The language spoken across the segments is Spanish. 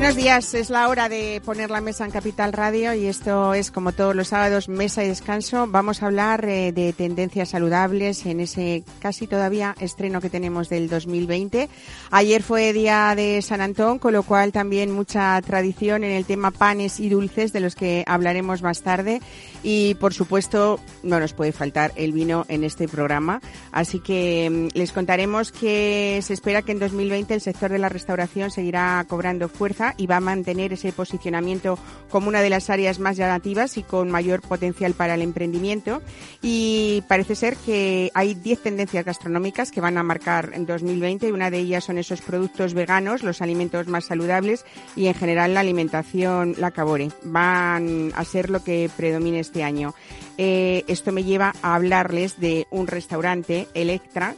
Buenos días, es la hora de poner la mesa en Capital Radio y esto es como todos los sábados, mesa y descanso. Vamos a hablar eh, de tendencias saludables en ese casi todavía estreno que tenemos del 2020. Ayer fue día de San Antón, con lo cual también mucha tradición en el tema panes y dulces de los que hablaremos más tarde y por supuesto no nos puede faltar el vino en este programa. Así que mm, les contaremos que se espera que en 2020 el sector de la restauración seguirá cobrando fuerza y va a mantener ese posicionamiento como una de las áreas más llamativas y con mayor potencial para el emprendimiento. Y parece ser que hay 10 tendencias gastronómicas que van a marcar en 2020 y una de ellas son esos productos veganos, los alimentos más saludables y en general la alimentación, la cabore. Van a ser lo que predomine este año. Eh, esto me lleva a hablarles de un restaurante, Electra,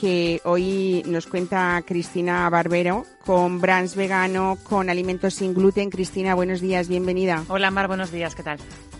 que hoy nos cuenta Cristina Barbero con brands vegano, con alimentos sin gluten. Cristina, buenos días, bienvenida. Hola Mar, buenos días, ¿qué tal?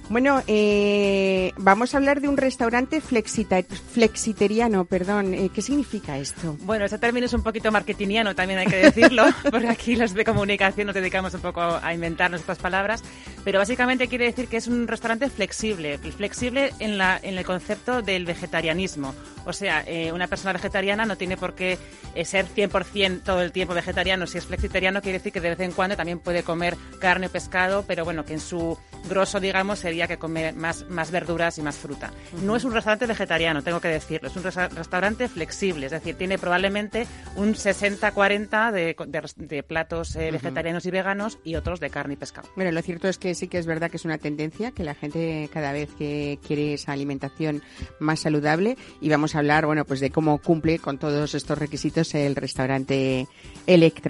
Bueno, eh, vamos a hablar de un restaurante flexita, flexiteriano, perdón. Eh, ¿Qué significa esto? Bueno, ese término es un poquito marketingiano, también hay que decirlo, porque aquí los de comunicación nos dedicamos un poco a inventar nuestras palabras, pero básicamente quiere decir que es un restaurante flexible, flexible en, la, en el concepto del vegetarianismo. O sea, eh, una persona vegetariana no tiene por qué ser 100% todo el tiempo vegetariano. Si es flexiteriano, quiere decir que de vez en cuando también puede comer carne o pescado, pero bueno, que en su grosso, digamos, sería que come más, más verduras y más fruta. No es un restaurante vegetariano, tengo que decirlo, es un restaurante flexible, es decir, tiene probablemente un 60-40 de, de, platos eh, vegetarianos y veganos y otros de carne y pescado. Bueno, lo cierto es que sí que es verdad que es una tendencia, que la gente cada vez que quiere esa alimentación más saludable y vamos a hablar, bueno, pues de cómo cumple con todos estos requisitos el restaurante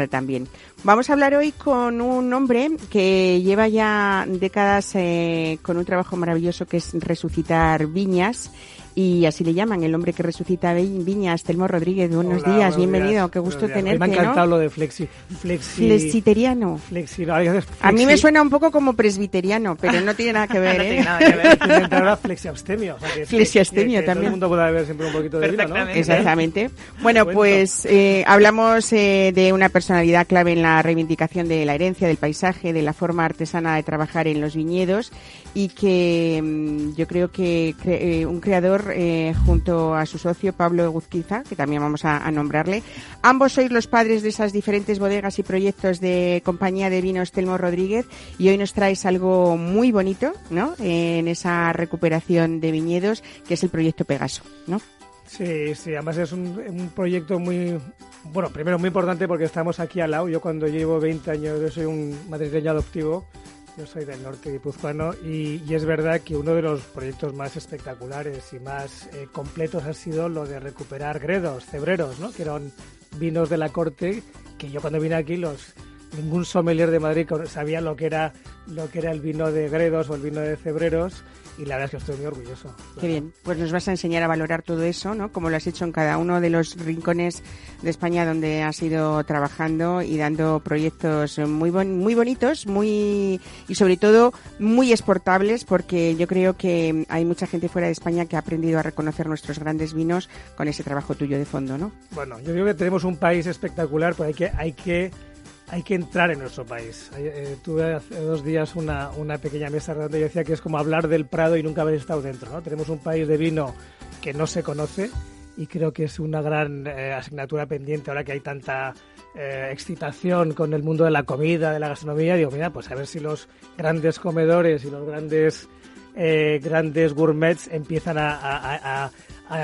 También. Vamos a hablar hoy con un hombre que lleva ya décadas eh, con un trabajo maravilloso que es resucitar viñas y así le llaman, el hombre que resucita viñas, Telmo Rodríguez. Buenos días, bienvenido, qué gusto tenerte. Me ha encantado lo de flexi, flexi, flexiteriano. Flexi, A mí me suena un poco como presbiteriano, pero no tiene nada que ver. no ¿eh? tiene nada que ver. Flexiabstemio. O sea que, flexiabstemio que, también. Todo el mundo puede haber siempre un poquito de vida, ¿no? Exactamente. Bueno, pues eh, hablamos eh, de una personalidad clave en la reivindicación de la herencia, del paisaje, de la forma artesana de trabajar en los viñedos y que mm, yo creo que eh, un creador eh, junto a su socio Pablo Guzquiza, que también vamos a, nombrarle. Ambos sois los padres de esas diferentes bodegas y proyectos de compañía de vinos Telmo Rodríguez y hoy nos traes algo muy bonito, ¿no? en esa recuperación de viñedos, que es el proyecto Pegaso, ¿no? Sí, sí, además es un, proyecto muy, bueno, primero muy importante porque estamos aquí al lado. Yo cuando llevo 20 años, soy un madrileño adoptivo yo soy del norte guipuzcoano y, y, es verdad que uno de los proyectos más espectaculares y más eh, completos ha sido lo de recuperar gredos, cebreros, ¿no? que eran vinos de la corte que yo cuando vine aquí los ningún sommelier de Madrid sabía lo que era lo que era el vino de gredos o el vino de cebreros y la verdad es que estoy muy orgulloso. Qué bien, pues nos vas a enseñar a valorar todo eso, ¿no? Como lo has hecho en cada uno de los rincones de España donde has ido trabajando y dando proyectos muy muy bonitos, muy y sobre todo muy exportables porque yo creo que hay mucha gente fuera de España que ha aprendido a reconocer nuestros grandes vinos con ese trabajo tuyo de fondo, ¿no? Bueno, yo creo que tenemos un país espectacular, pues hay que hay que hay que entrar en nuestro país. Eh, tuve hace dos días una, una pequeña mesa donde yo decía que es como hablar del Prado y nunca haber estado dentro. ¿no? Tenemos un país de vino que no se conoce y creo que es una gran eh, asignatura pendiente ahora que hay tanta eh, excitación con el mundo de la comida, de la gastronomía. Digo, mira, pues a ver si los grandes comedores y los grandes grandes gourmets empiezan a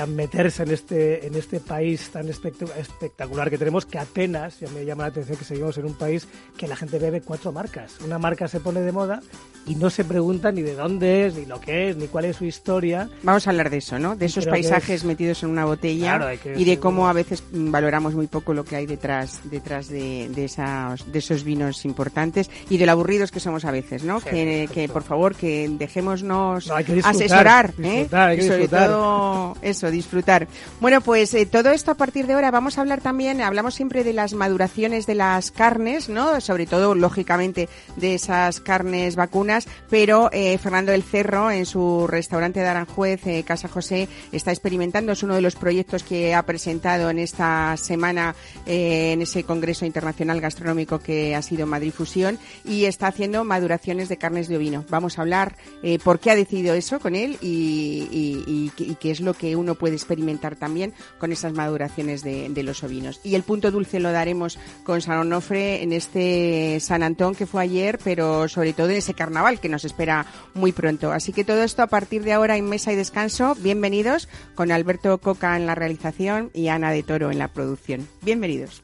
meterse en este, en este país tan espectacular que tenemos, que apenas, ya me llama la atención que seguimos en un país que la gente bebe cuatro marcas. Una marca se pone de moda y no se pregunta ni de dónde es, ni lo que es, ni cuál es su historia. Vamos a hablar de eso, ¿no? De esos paisajes metidos en una botella y de cómo a veces valoramos muy poco lo que hay detrás, detrás de, de, esas, de esos vinos importantes y de lo aburridos que somos a veces, ¿no? que, que, por favor, que dejémonos asesorar, ¿eh? sobre todo eso, disfrutar. Bueno, pues eh, todo esto a partir de ahora vamos a hablar también, hablamos siempre de las maduraciones de las carnes, ¿no? Sobre todo, lógicamente, de esas carnes vacunas, pero eh, Fernando del Cerro, en su restaurante de Aranjuez, eh, Casa José, está experimentando, es uno de los proyectos que ha presentado en esta semana en ese Congreso Internacional Gastronómico que ha sido Madrid Fusión y está haciendo maduraciones de carnes de ovino. Vamos a hablar por qué ha decidido eso con él y, qué es lo que uno puede experimentar también con esas maduraciones de, los ovinos. Y el punto dulce lo daremos con San Onofre en este San Antón que fue ayer, pero sobre todo en ese carnaval que nos espera muy pronto. Así que todo esto a partir de ahora en Mesa y Descanso. Bienvenidos con Alberto Coca en la realización y Ana de Toro en la producción. Bienvenidos.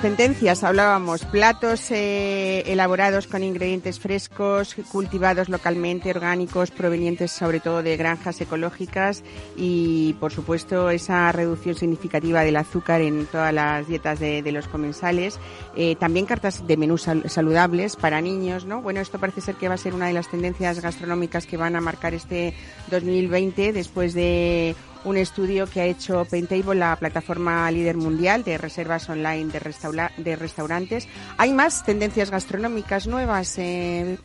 Tendencias hablábamos, platos eh, elaborados con ingredientes frescos, cultivados localmente, orgánicos, provenientes sobre todo de granjas ecológicas y, por supuesto, esa reducción significativa del azúcar en todas las dietas de, los comensales. Eh, también cartas de menús saludables para niños, ¿no? Bueno, esto parece ser que va a ser una de las tendencias gastronómicas que van a marcar este 2020 después de un estudio que ha hecho Paintable, la plataforma líder mundial de reservas online de, de restaurantes. ¿Hay más tendencias gastronómicas nuevas? Eh,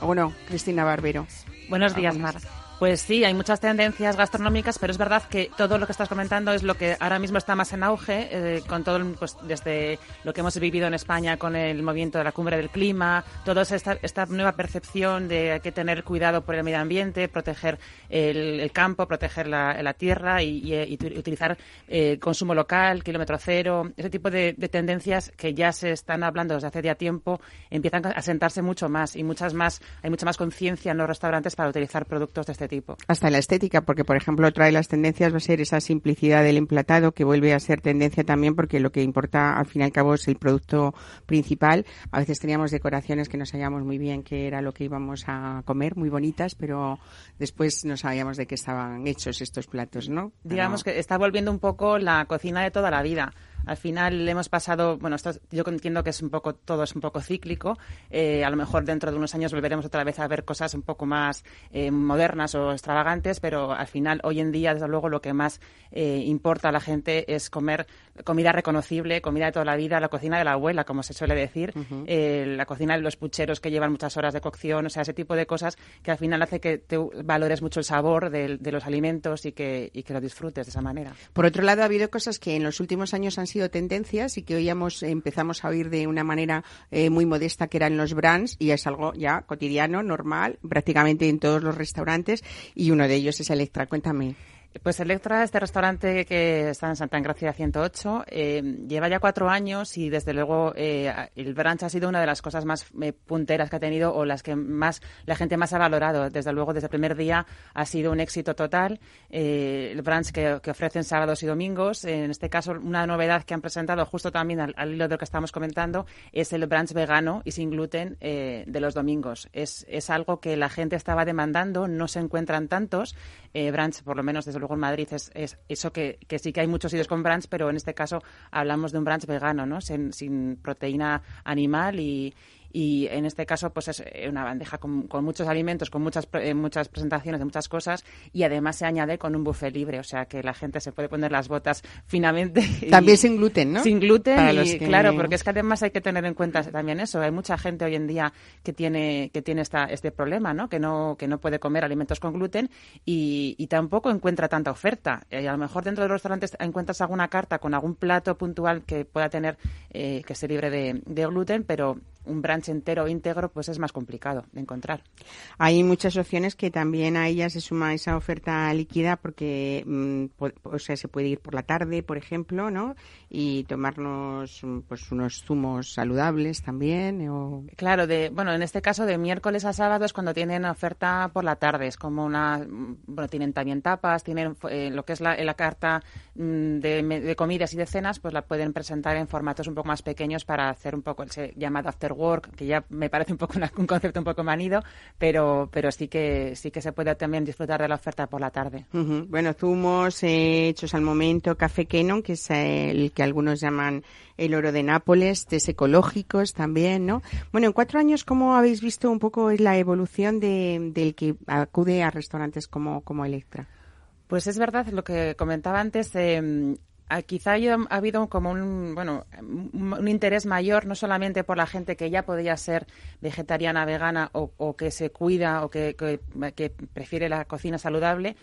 ¿O no, Cristina Barbero? Buenos días, Mar. Pues sí, hay muchas tendencias gastronómicas, pero es verdad que todo lo que estás comentando es lo que ahora mismo está más en auge, eh, con todo, pues, desde lo que hemos vivido en España con el movimiento de la cumbre del clima, toda esta, esta nueva percepción de que tener cuidado por el medio ambiente, proteger el, campo, proteger la, tierra y, utilizar eh, consumo local, kilómetro cero, ese tipo de, tendencias que ya se están hablando desde hace ya tiempo, empiezan a sentarse mucho más y muchas más, hay mucha más conciencia en los restaurantes para utilizar productos de este este tipo. Hasta la estética, porque por ejemplo otra de las tendencias va a ser esa simplicidad del emplatado que vuelve a ser tendencia también porque lo que importa al fin y al cabo es el producto principal. A veces teníamos decoraciones que no sabíamos muy bien qué era lo que íbamos a comer, muy bonitas, pero después no sabíamos de qué estaban hechos estos platos, ¿no? Digamos que está volviendo un poco la cocina de toda la vida al final hemos pasado, bueno, esto, yo entiendo que es un poco, todo es un poco cíclico. Eh, a lo mejor dentro de unos años volveremos otra vez a ver cosas un poco más eh, modernas o extravagantes, pero al final, hoy en día, desde luego, lo que más eh, importa a la gente es comer comida reconocible, comida de toda la vida, la cocina de la abuela, como se suele decir, la cocina de los pucheros que llevan muchas horas de cocción, o sea, ese tipo de cosas que al final hace que te valores mucho el sabor de, los alimentos y que, y que lo disfrutes de esa manera. Por otro lado, ha habido cosas que en los últimos años han sido tendencias y que oíamos, empezamos a oír de una manera eh, muy modesta que eran los brands y es algo ya cotidiano, normal, prácticamente en todos los restaurantes y uno de ellos es Electra. Cuéntame. Pues Electra, este restaurante que está en Santa Engracia 108, eh, lleva ya cuatro años y desde luego eh, el brunch ha sido una de las cosas más eh, punteras que ha tenido o las que más la gente más ha valorado. Desde luego, desde el primer día ha sido un éxito total. el brunch que, ofrecen sábados y domingos, en este caso una novedad que han presentado justo también al, hilo de lo que estamos comentando es el brunch vegano y sin gluten de los domingos. Es algo que la gente estaba demandando, no se encuentran tantos brunch, por lo menos desde luego en Madrid es, eso que, sí que hay muchos sitios con brunch, pero en este caso hablamos de un brunch vegano, ¿no? sin proteína animal y, y en este caso pues es eh, una bandeja con, muchos alimentos, con muchas eh, muchas presentaciones de muchas cosas y además se añade con un buffet libre, o sea que la gente se puede poner las botas finamente. También sin gluten, ¿no? Sin gluten y claro, porque es que además hay que tener en cuenta también eso, hay mucha gente hoy en día que tiene que tiene esta, este problema, ¿no? Que no que no puede comer alimentos con gluten y, tampoco encuentra tanta oferta. Y a lo mejor dentro de los restaurantes encuentras alguna carta con algún plato puntual que pueda tener eh, que esté libre de, de gluten, pero un brunch entero íntegro pues es más complicado de encontrar. Hay muchas opciones que también a ellas se suma esa oferta líquida porque mm, o sea, se puede ir por la tarde, por ejemplo, ¿no? Y tomarnos pues unos zumos saludables también o... Claro, de bueno, en este caso de miércoles a sábados cuando tienen oferta por la tarde, es como una bueno, tienen también tapas, tienen eh, lo que es la, la carta mm, de, de, comidas y de cenas, pues la pueden presentar en formatos un poco más pequeños para hacer un poco el llamado after work, que ya me parece un poco un concepto un poco manido, pero, pero sí que sí que se puede también disfrutar de la oferta por la tarde. Bueno, zumos hechos al momento, café Kenon, que es el que algunos llaman el oro de Nápoles, tés ecológicos también, ¿no? Bueno, en cuatro años, ¿cómo habéis visto un poco la evolución de, del que acude a restaurantes como, como Electra? Pues es verdad lo que comentaba antes. Eh, Ah, quizá haya habido como un, bueno, un interés mayor, no solamente por la gente que ya podía ser vegetariana, vegana o, que se cuida o que, que prefiere la cocina saludable,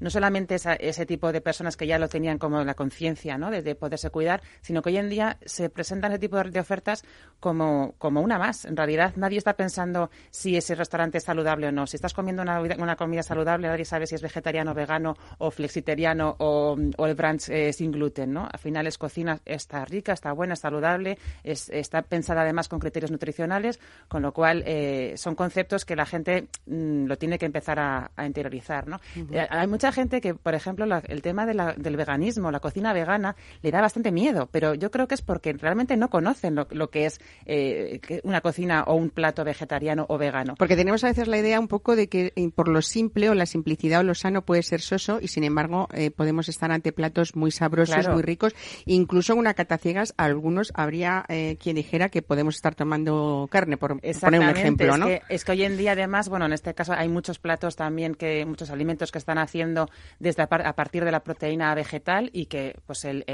no solamente ese tipo de personas que ya lo tenían como la conciencia ¿no? de, poderse cuidar, sino que hoy en día se presentan ese tipo de, ofertas como, como una más. En realidad nadie está pensando si ese restaurante es saludable o no. Si estás comiendo una, una comida saludable, nadie sabe si es vegetariano, vegano o flexiteriano o, el brunch eh, sin gluten. ¿no? Al final es cocina, está rica, está buena, saludable, está pensada además con criterios nutricionales, con lo cual eh, son conceptos que la gente mm, lo tiene que empezar a, interiorizar. ¿no? Eh, hay mucha gente que, por ejemplo, el tema del veganismo, la cocina vegana, le da bastante miedo, pero yo creo que es porque realmente no conocen lo, que es eh, una cocina o un plato vegetariano o vegano. Porque tenemos a veces la idea un poco de que eh, por lo simple o la simplicidad o lo sano puede ser soso y, sin embargo, eh, podemos estar ante platos muy sabrosos, muy ricos. Incluso en una cata ciegas, algunos habría quien dijera que podemos estar tomando carne, por poner un ejemplo, ¿no? Es que, es que hoy en día, además, bueno, en este caso hay muchos platos también que, muchos alimentos que están haciendo desde a, partir de la proteína vegetal y que pues el,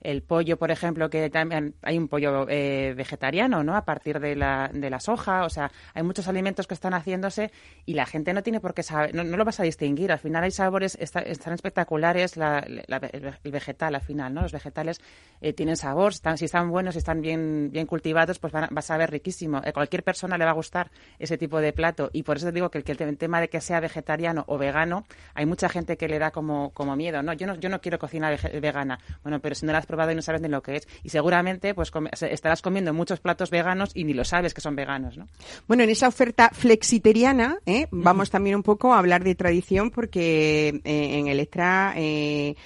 el, pollo, por ejemplo, que también hay un pollo eh, vegetariano, ¿no? A partir de la, de la soja, o sea, hay muchos alimentos que están haciéndose y la gente no tiene por qué saber, no, lo vas a distinguir. Al final hay sabores, están espectaculares el vegetal al final, ¿no? Los vegetales eh, tienen sabor, están, si están buenos, si están bien, bien cultivados, pues van, va a saber riquísimo. A cualquier persona le va a gustar ese tipo de plato y por eso digo que el, que el tema de que sea vegetariano o vegano, hay mucha gente gente que le da como, como miedo, ¿no? Yo no, yo no quiero cocinar vegana. Bueno, pero si no la has probado y no sabes ni lo que es. Y seguramente pues estarás comiendo muchos platos veganos y ni lo sabes que son veganos, ¿no? Bueno, en esa oferta flexiteriana ¿eh? vamos también un poco a hablar de tradición porque eh, en Electra... Eh,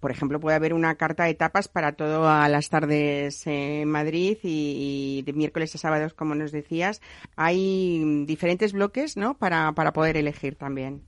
por ejemplo, puede haber una carta de tapas para todas las tardes en Madrid y, de miércoles a sábados, como nos decías. Hay diferentes bloques, ¿no? Para, para poder elegir también.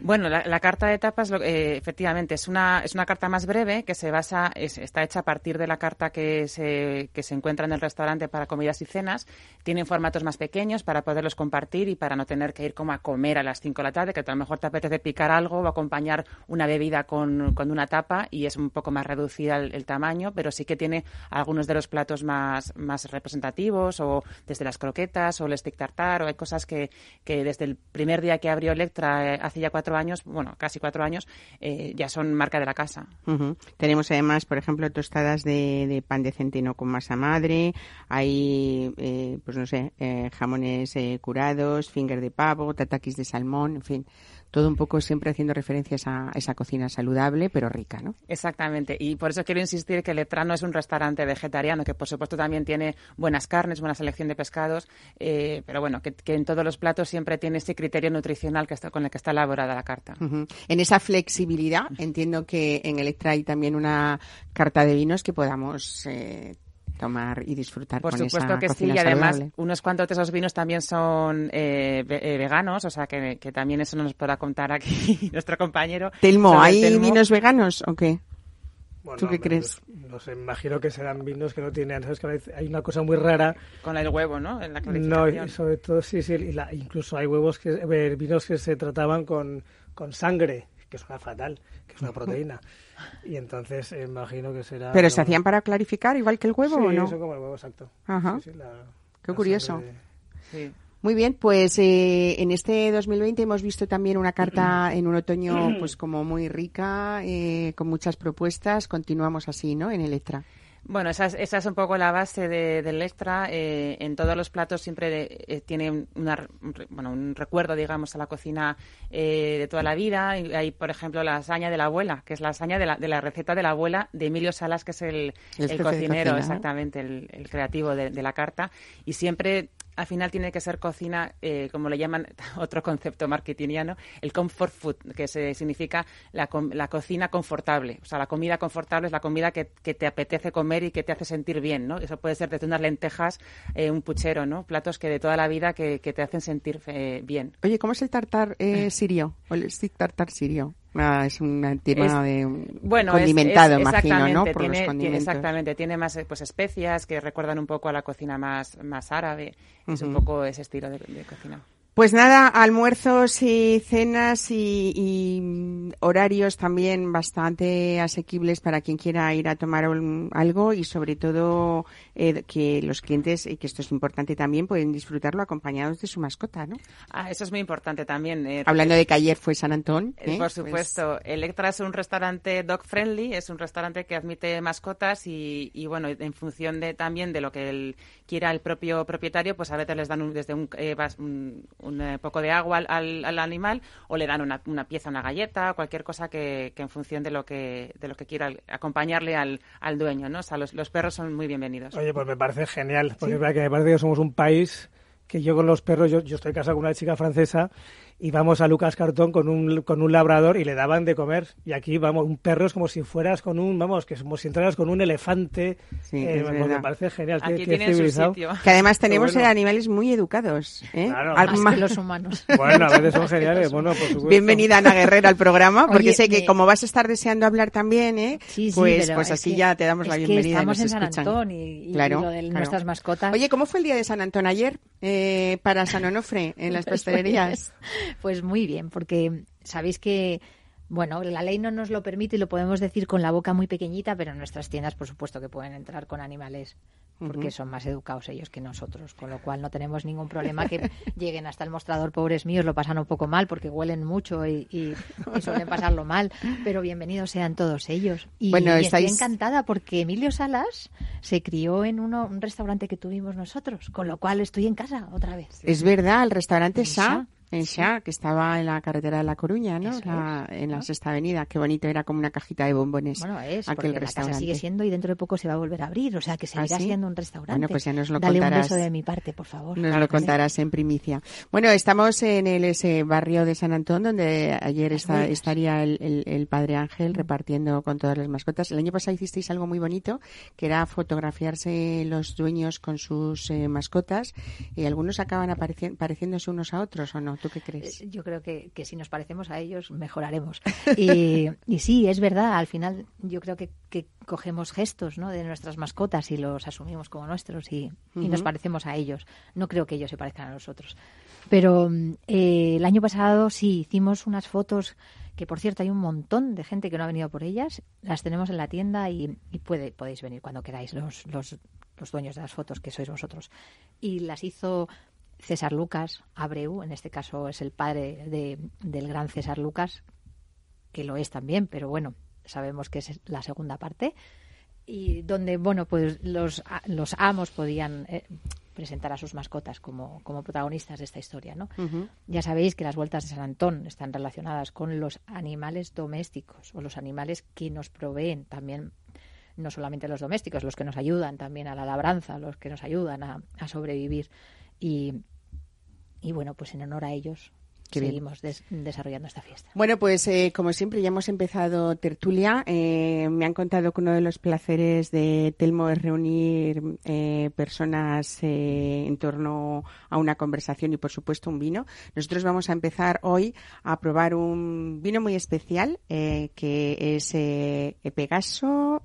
Bueno, la, carta de etapas, eh, efectivamente, es una, es una carta más breve que se basa, está hecha a partir de la carta que se, que se encuentra en el restaurante para comidas y cenas. Tienen formatos más pequeños para poderlos compartir y para no tener que ir como a comer a las 5 de la tarde, que a lo mejor te apetece picar algo o acompañar una bebida con, con una tapa y es un poco más reducida el, tamaño, pero sí que tiene algunos de los platos más, más representativos o desde las croquetas o el stick tartar o hay cosas que, que desde el primer día que abrió Electra eh, hace ya cuatro años, bueno, casi cuatro años, eh, ya son marca de la casa. Tenemos además, por ejemplo, tostadas de, pan de centeno con masa madre, hay, eh, pues no sé, eh, jamones curados, finger de pavo, tatakis de salmón, en fin todo un poco siempre haciendo referencias a esa cocina saludable pero rica, ¿no? Exactamente, y por eso quiero insistir que Letra no es un restaurante vegetariano, que por supuesto también tiene buenas carnes, buena selección de pescados, eh, pero bueno, que, en todos los platos siempre tiene ese criterio nutricional que está, con el que está elaborada la carta. En esa flexibilidad, entiendo que en Electra hay también una carta de vinos que podamos eh, tomar y disfrutar Por con supuesto que sí, y además unos cuantos de esos vinos también son eh, eh, veganos, o sea que, también eso nos podrá contar aquí nuestro compañero. Telmo, ¿hay vinos veganos o qué? ¿Tú qué crees? No sé, imagino que serán vinos que no tienen, ¿sabes? Que hay una cosa muy rara. Con el huevo, ¿no? En la no, sobre todo, sí, sí, incluso hay huevos que, eh, vinos que se trataban con, con sangre, que suena fatal, que es una proteína. Y entonces eh, imagino que será... ¿Pero se hacían para clarificar igual que el huevo o no? Sí, como el huevo, exacto. Ajá. Qué curioso. Sí. Muy bien, pues eh, en este 2020 hemos visto también una carta en un otoño pues como muy rica, eh, con muchas propuestas. Continuamos así, ¿no? En Electra. Bueno, esa es, esa es un poco la base del extra. Eh, en todos los platos siempre eh, tiene una, bueno, un recuerdo, digamos, a la cocina eh, de toda la vida. Hay, por ejemplo, la lasaña de la abuela, que es la lasaña de la, de la receta de la abuela de Emilio Salas, que es el, el, cocinero, exactamente, el, creativo de, de, la carta. Y siempre al final tiene que ser cocina, eh, como le llaman otro concepto marketingiano, el comfort food, que se, significa la, la, cocina confortable. O sea, la comida confortable es la comida que, que, te apetece comer y que te hace sentir bien, ¿no? Eso puede ser desde unas lentejas, eh, un puchero, ¿no? Platos que de toda la vida que, que te hacen sentir eh, bien. Oye, ¿cómo es el tartar sirio? O el stick tartar sirio? Ah, es un tema de bueno, condimentado, imagino, ¿no? Por tiene, exactamente, tiene más pues especias que recuerdan un poco a la cocina más, más árabe. Es un poco ese estilo de cocina. Pues nada, almuerzos y cenas y, horarios también bastante asequibles para quien quiera ir a tomar algo y sobre todo eh, que los clientes, y que esto es importante también, pueden disfrutarlo acompañados de su mascota, ¿no? Ah, eso es muy importante también. Eh, Hablando de que ayer fue San Antón. Eh, por pues supuesto. Electra es un restaurante dog friendly, es un restaurante que admite mascotas y, y bueno, en función de también de lo que el, quiera el propio propietario, pues a veces les dan un, desde un, un, eh, poco de agua al, al, animal o le dan una, una, pieza, una galleta, cualquier cosa que, que, en función de lo que, de lo que quiera acompañarle al, al dueño, ¿no? O sea, los, los, perros son muy bienvenidos. Oye, pues me parece genial, porque que me parece que somos un país que yo con los perros, yo, yo estoy casado con una chica francesa íbamos a Lucas Cartón con un, con un labrador y le daban de comer. Y aquí, vamos, un perro es como si fueras con un, vamos, que es como si entraras con un elefante. Sí, eh, me parece genial. Aquí tienen su sitio. Que además tenemos animales muy educados. ¿eh? Claro. Más que los humanos. Bueno, a veces son geniales. Bueno, por supuesto. Bienvenida, Ana Guerrera, al programa, porque sé que como vas a estar deseando hablar también, ¿eh? Sí, sí, pues, pues así ya te damos la bienvenida. estamos en San Antón y, claro, lo de nuestras mascotas. Oye, ¿cómo fue el día de San Antón ayer eh, para San Onofre en las pues, pastelerías? pues muy bien porque sabéis que bueno, la ley no nos lo permite y lo podemos decir con la boca muy pequeñita, pero en nuestras tiendas, por supuesto, que pueden entrar con animales porque son más educados ellos que nosotros, con lo cual no tenemos ningún problema que lleguen hasta el mostrador, pobres míos, lo pasan un poco mal porque huelen mucho y, suelen pasarlo mal, pero bienvenidos sean todos ellos. Y, bueno, estoy encantada porque Emilio Salas se crió en uno, un restaurante que tuvimos nosotros, con lo cual estoy en casa otra vez. Es verdad, el restaurante Sa en Xa, que estaba en la carretera de La Coruña, ¿no? en la sexta avenida. Qué bonito, era como una cajita de bombones. Bueno, es, aquel porque restaurante. la casa sigue siendo y dentro de poco se va a volver a abrir, o sea que seguirá ¿Ah, siendo un restaurante. Bueno, pues ya nos lo Dale contarás. un beso de mi parte, por favor. Nos lo contarás en primicia. Bueno, estamos en el, ese barrio de San Antón, donde ayer está, estaría el, el, Padre Ángel repartiendo con todas las mascotas. El año pasado hicisteis algo muy bonito, que era fotografiarse los dueños con sus eh, mascotas, y algunos acaban pareciéndose unos a otros, ¿o no? ¿Tú qué crees? Eh, yo creo que, que si nos parecemos a ellos, mejoraremos. Y, y sí, es verdad, al final yo creo que, que cogemos gestos ¿no? de nuestras mascotas y los asumimos como nuestros y, nos parecemos a ellos. No creo que ellos se parezcan a nosotros. Pero eh, el año pasado sí hicimos unas fotos que, por cierto, hay un montón de gente que no ha venido por ellas. Las tenemos en la tienda y, puede, podéis venir cuando queráis los, los, los dueños de las fotos, que sois vosotros. Y las hizo César Lucas Abreu, en este caso es el padre de, del gran César Lucas, que lo es también, pero bueno, sabemos que es la segunda parte, y donde, bueno, pues los, los amos podían, eh, presentar a sus mascotas como, como protagonistas de esta historia. ¿no? Ya sabéis que las vueltas de San Antón están relacionadas con los animales domésticos o los animales que nos proveen también no solamente los domésticos, los que nos ayudan también a la labranza, los que nos ayudan a, a sobrevivir. Y, y bueno, pues en honor a ellos seguimos desarrollando esta fiesta. Bueno, pues eh, como siempre ya hemos empezado tertulia. Eh, me han contado que uno de los placeres de Telmo es reunir eh, personas en torno a una conversación y por supuesto un vino. Nosotros vamos a empezar hoy a probar un vino muy especial que es Pegaso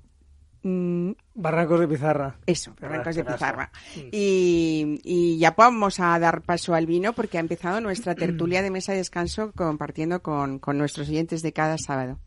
Mm, Barrancos de Pizarra. Eso, Barrancos de Pizarra. Y, ya vamos a dar paso al vino porque ha empezado nuestra tertulia de mesa de descanso compartiendo con, con nuestros oyentes de cada sábado.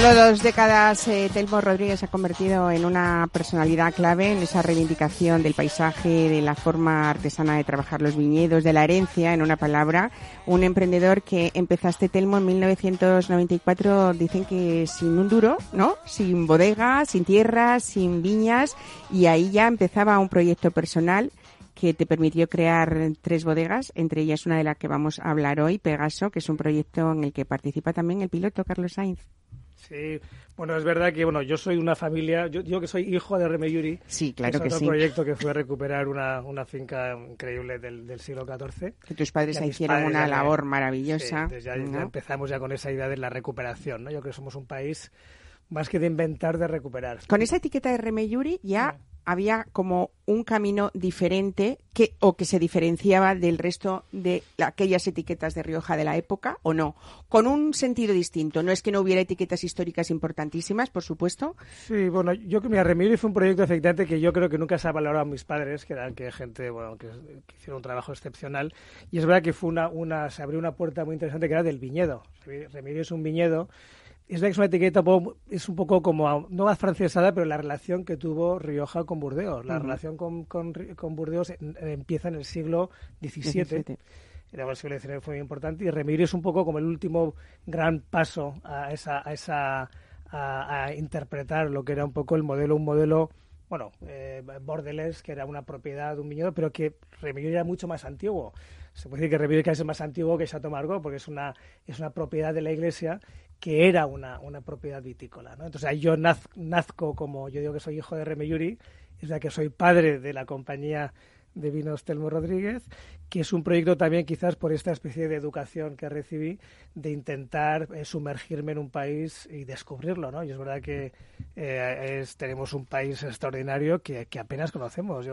Solo dos décadas, eh, Telmo Rodríguez se ha convertido en una personalidad clave en esa reivindicación del paisaje, de la forma artesana de trabajar los viñedos, de la herencia, en una palabra. Un emprendedor que empezaste, Telmo, en 1994, dicen que sin un duro, ¿no? Sin bodega, sin tierras, sin viñas, y ahí ya empezaba un proyecto personal que te permitió crear tres bodegas, entre ellas una de las que vamos a hablar hoy, Pegaso, que es un proyecto en el que participa también el piloto Carlos Sainz. Sí, bueno, es verdad que bueno, yo soy una familia, yo digo que soy hijo de Remeyuri. Sí, claro que, es otro proyecto que fue recuperar una, una finca increíble del, del siglo XIV. Que tus padres hicieron una labor maravillosa. ya, empezamos ya con esa idea de la recuperación, ¿no? Yo creo que somos un país más que de inventar, de recuperar. Con esa etiqueta de Remeyuri ya había como un camino diferente que o que se diferenciaba del resto de aquellas etiquetas de Rioja de la época o no, con un sentido distinto. No es que no hubiera etiquetas históricas importantísimas, por supuesto. Sí, bueno, yo que me fue un proyecto efectivamente que yo creo que nunca se ha valorado a mis padres, que eran que gente, bueno, que, hicieron un trabajo excepcional y es verdad que fue una, se abrió una puerta muy interesante que era del viñedo. Remiro es un viñedo es una etiqueta es un poco como, no más francesada, pero la relación que tuvo Rioja con Burdeos. La relación con, con, Burdeos empieza en el siglo XVII. El siglo XIX fue muy importante y Remiro es un poco como el último gran paso a esa, a, esa a, interpretar lo que era un poco el modelo, un modelo bueno, eh, Bordeles, que era una propiedad de un viñedo, pero que Remiro era mucho más antiguo. Se puede decir que Remiro es más antiguo que Chateau Margaux, porque es una, es una propiedad de la iglesia que era una, una propiedad vitícola. ¿no? Entonces yo nazco como, yo digo que soy hijo de Remeyuri, es ya que soy padre de la compañía de vinos Telmo Rodríguez, que es un proyecto también quizás por esta especie de educación que recibí, de intentar eh, sumergirme en un país y descubrirlo, ¿no? Y es verdad que eh, tenemos un país extraordinario que, que apenas conocemos.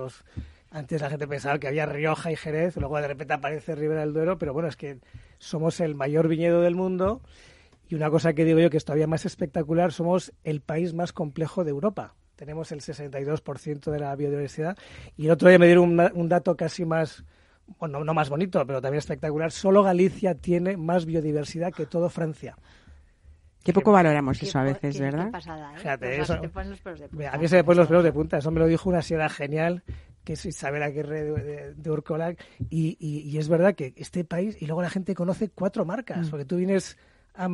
Antes la gente pensaba que había Rioja y Jerez, luego de repente aparece Ribera del Duero, pero bueno, es que somos el mayor viñedo del mundo y una cosa que digo yo que es todavía más espectacular, somos el país más complejo de Europa. Tenemos el 62% de la biodiversidad. Y el otro día me dieron un, dato casi más, bueno, no más bonito, pero también espectacular. Solo Galicia tiene más biodiversidad que todo Francia. Qué poco valoramos eso a veces, ¿verdad? ¿eh? Fíjate, eso, A mí se me ponen los pelos de punta. Eso me lo dijo una señora genial, que es Isabel Aguirre de, de, Urcolac. Y, y, es verdad que este país, y luego la gente conoce cuatro marcas, mm. porque tú vienes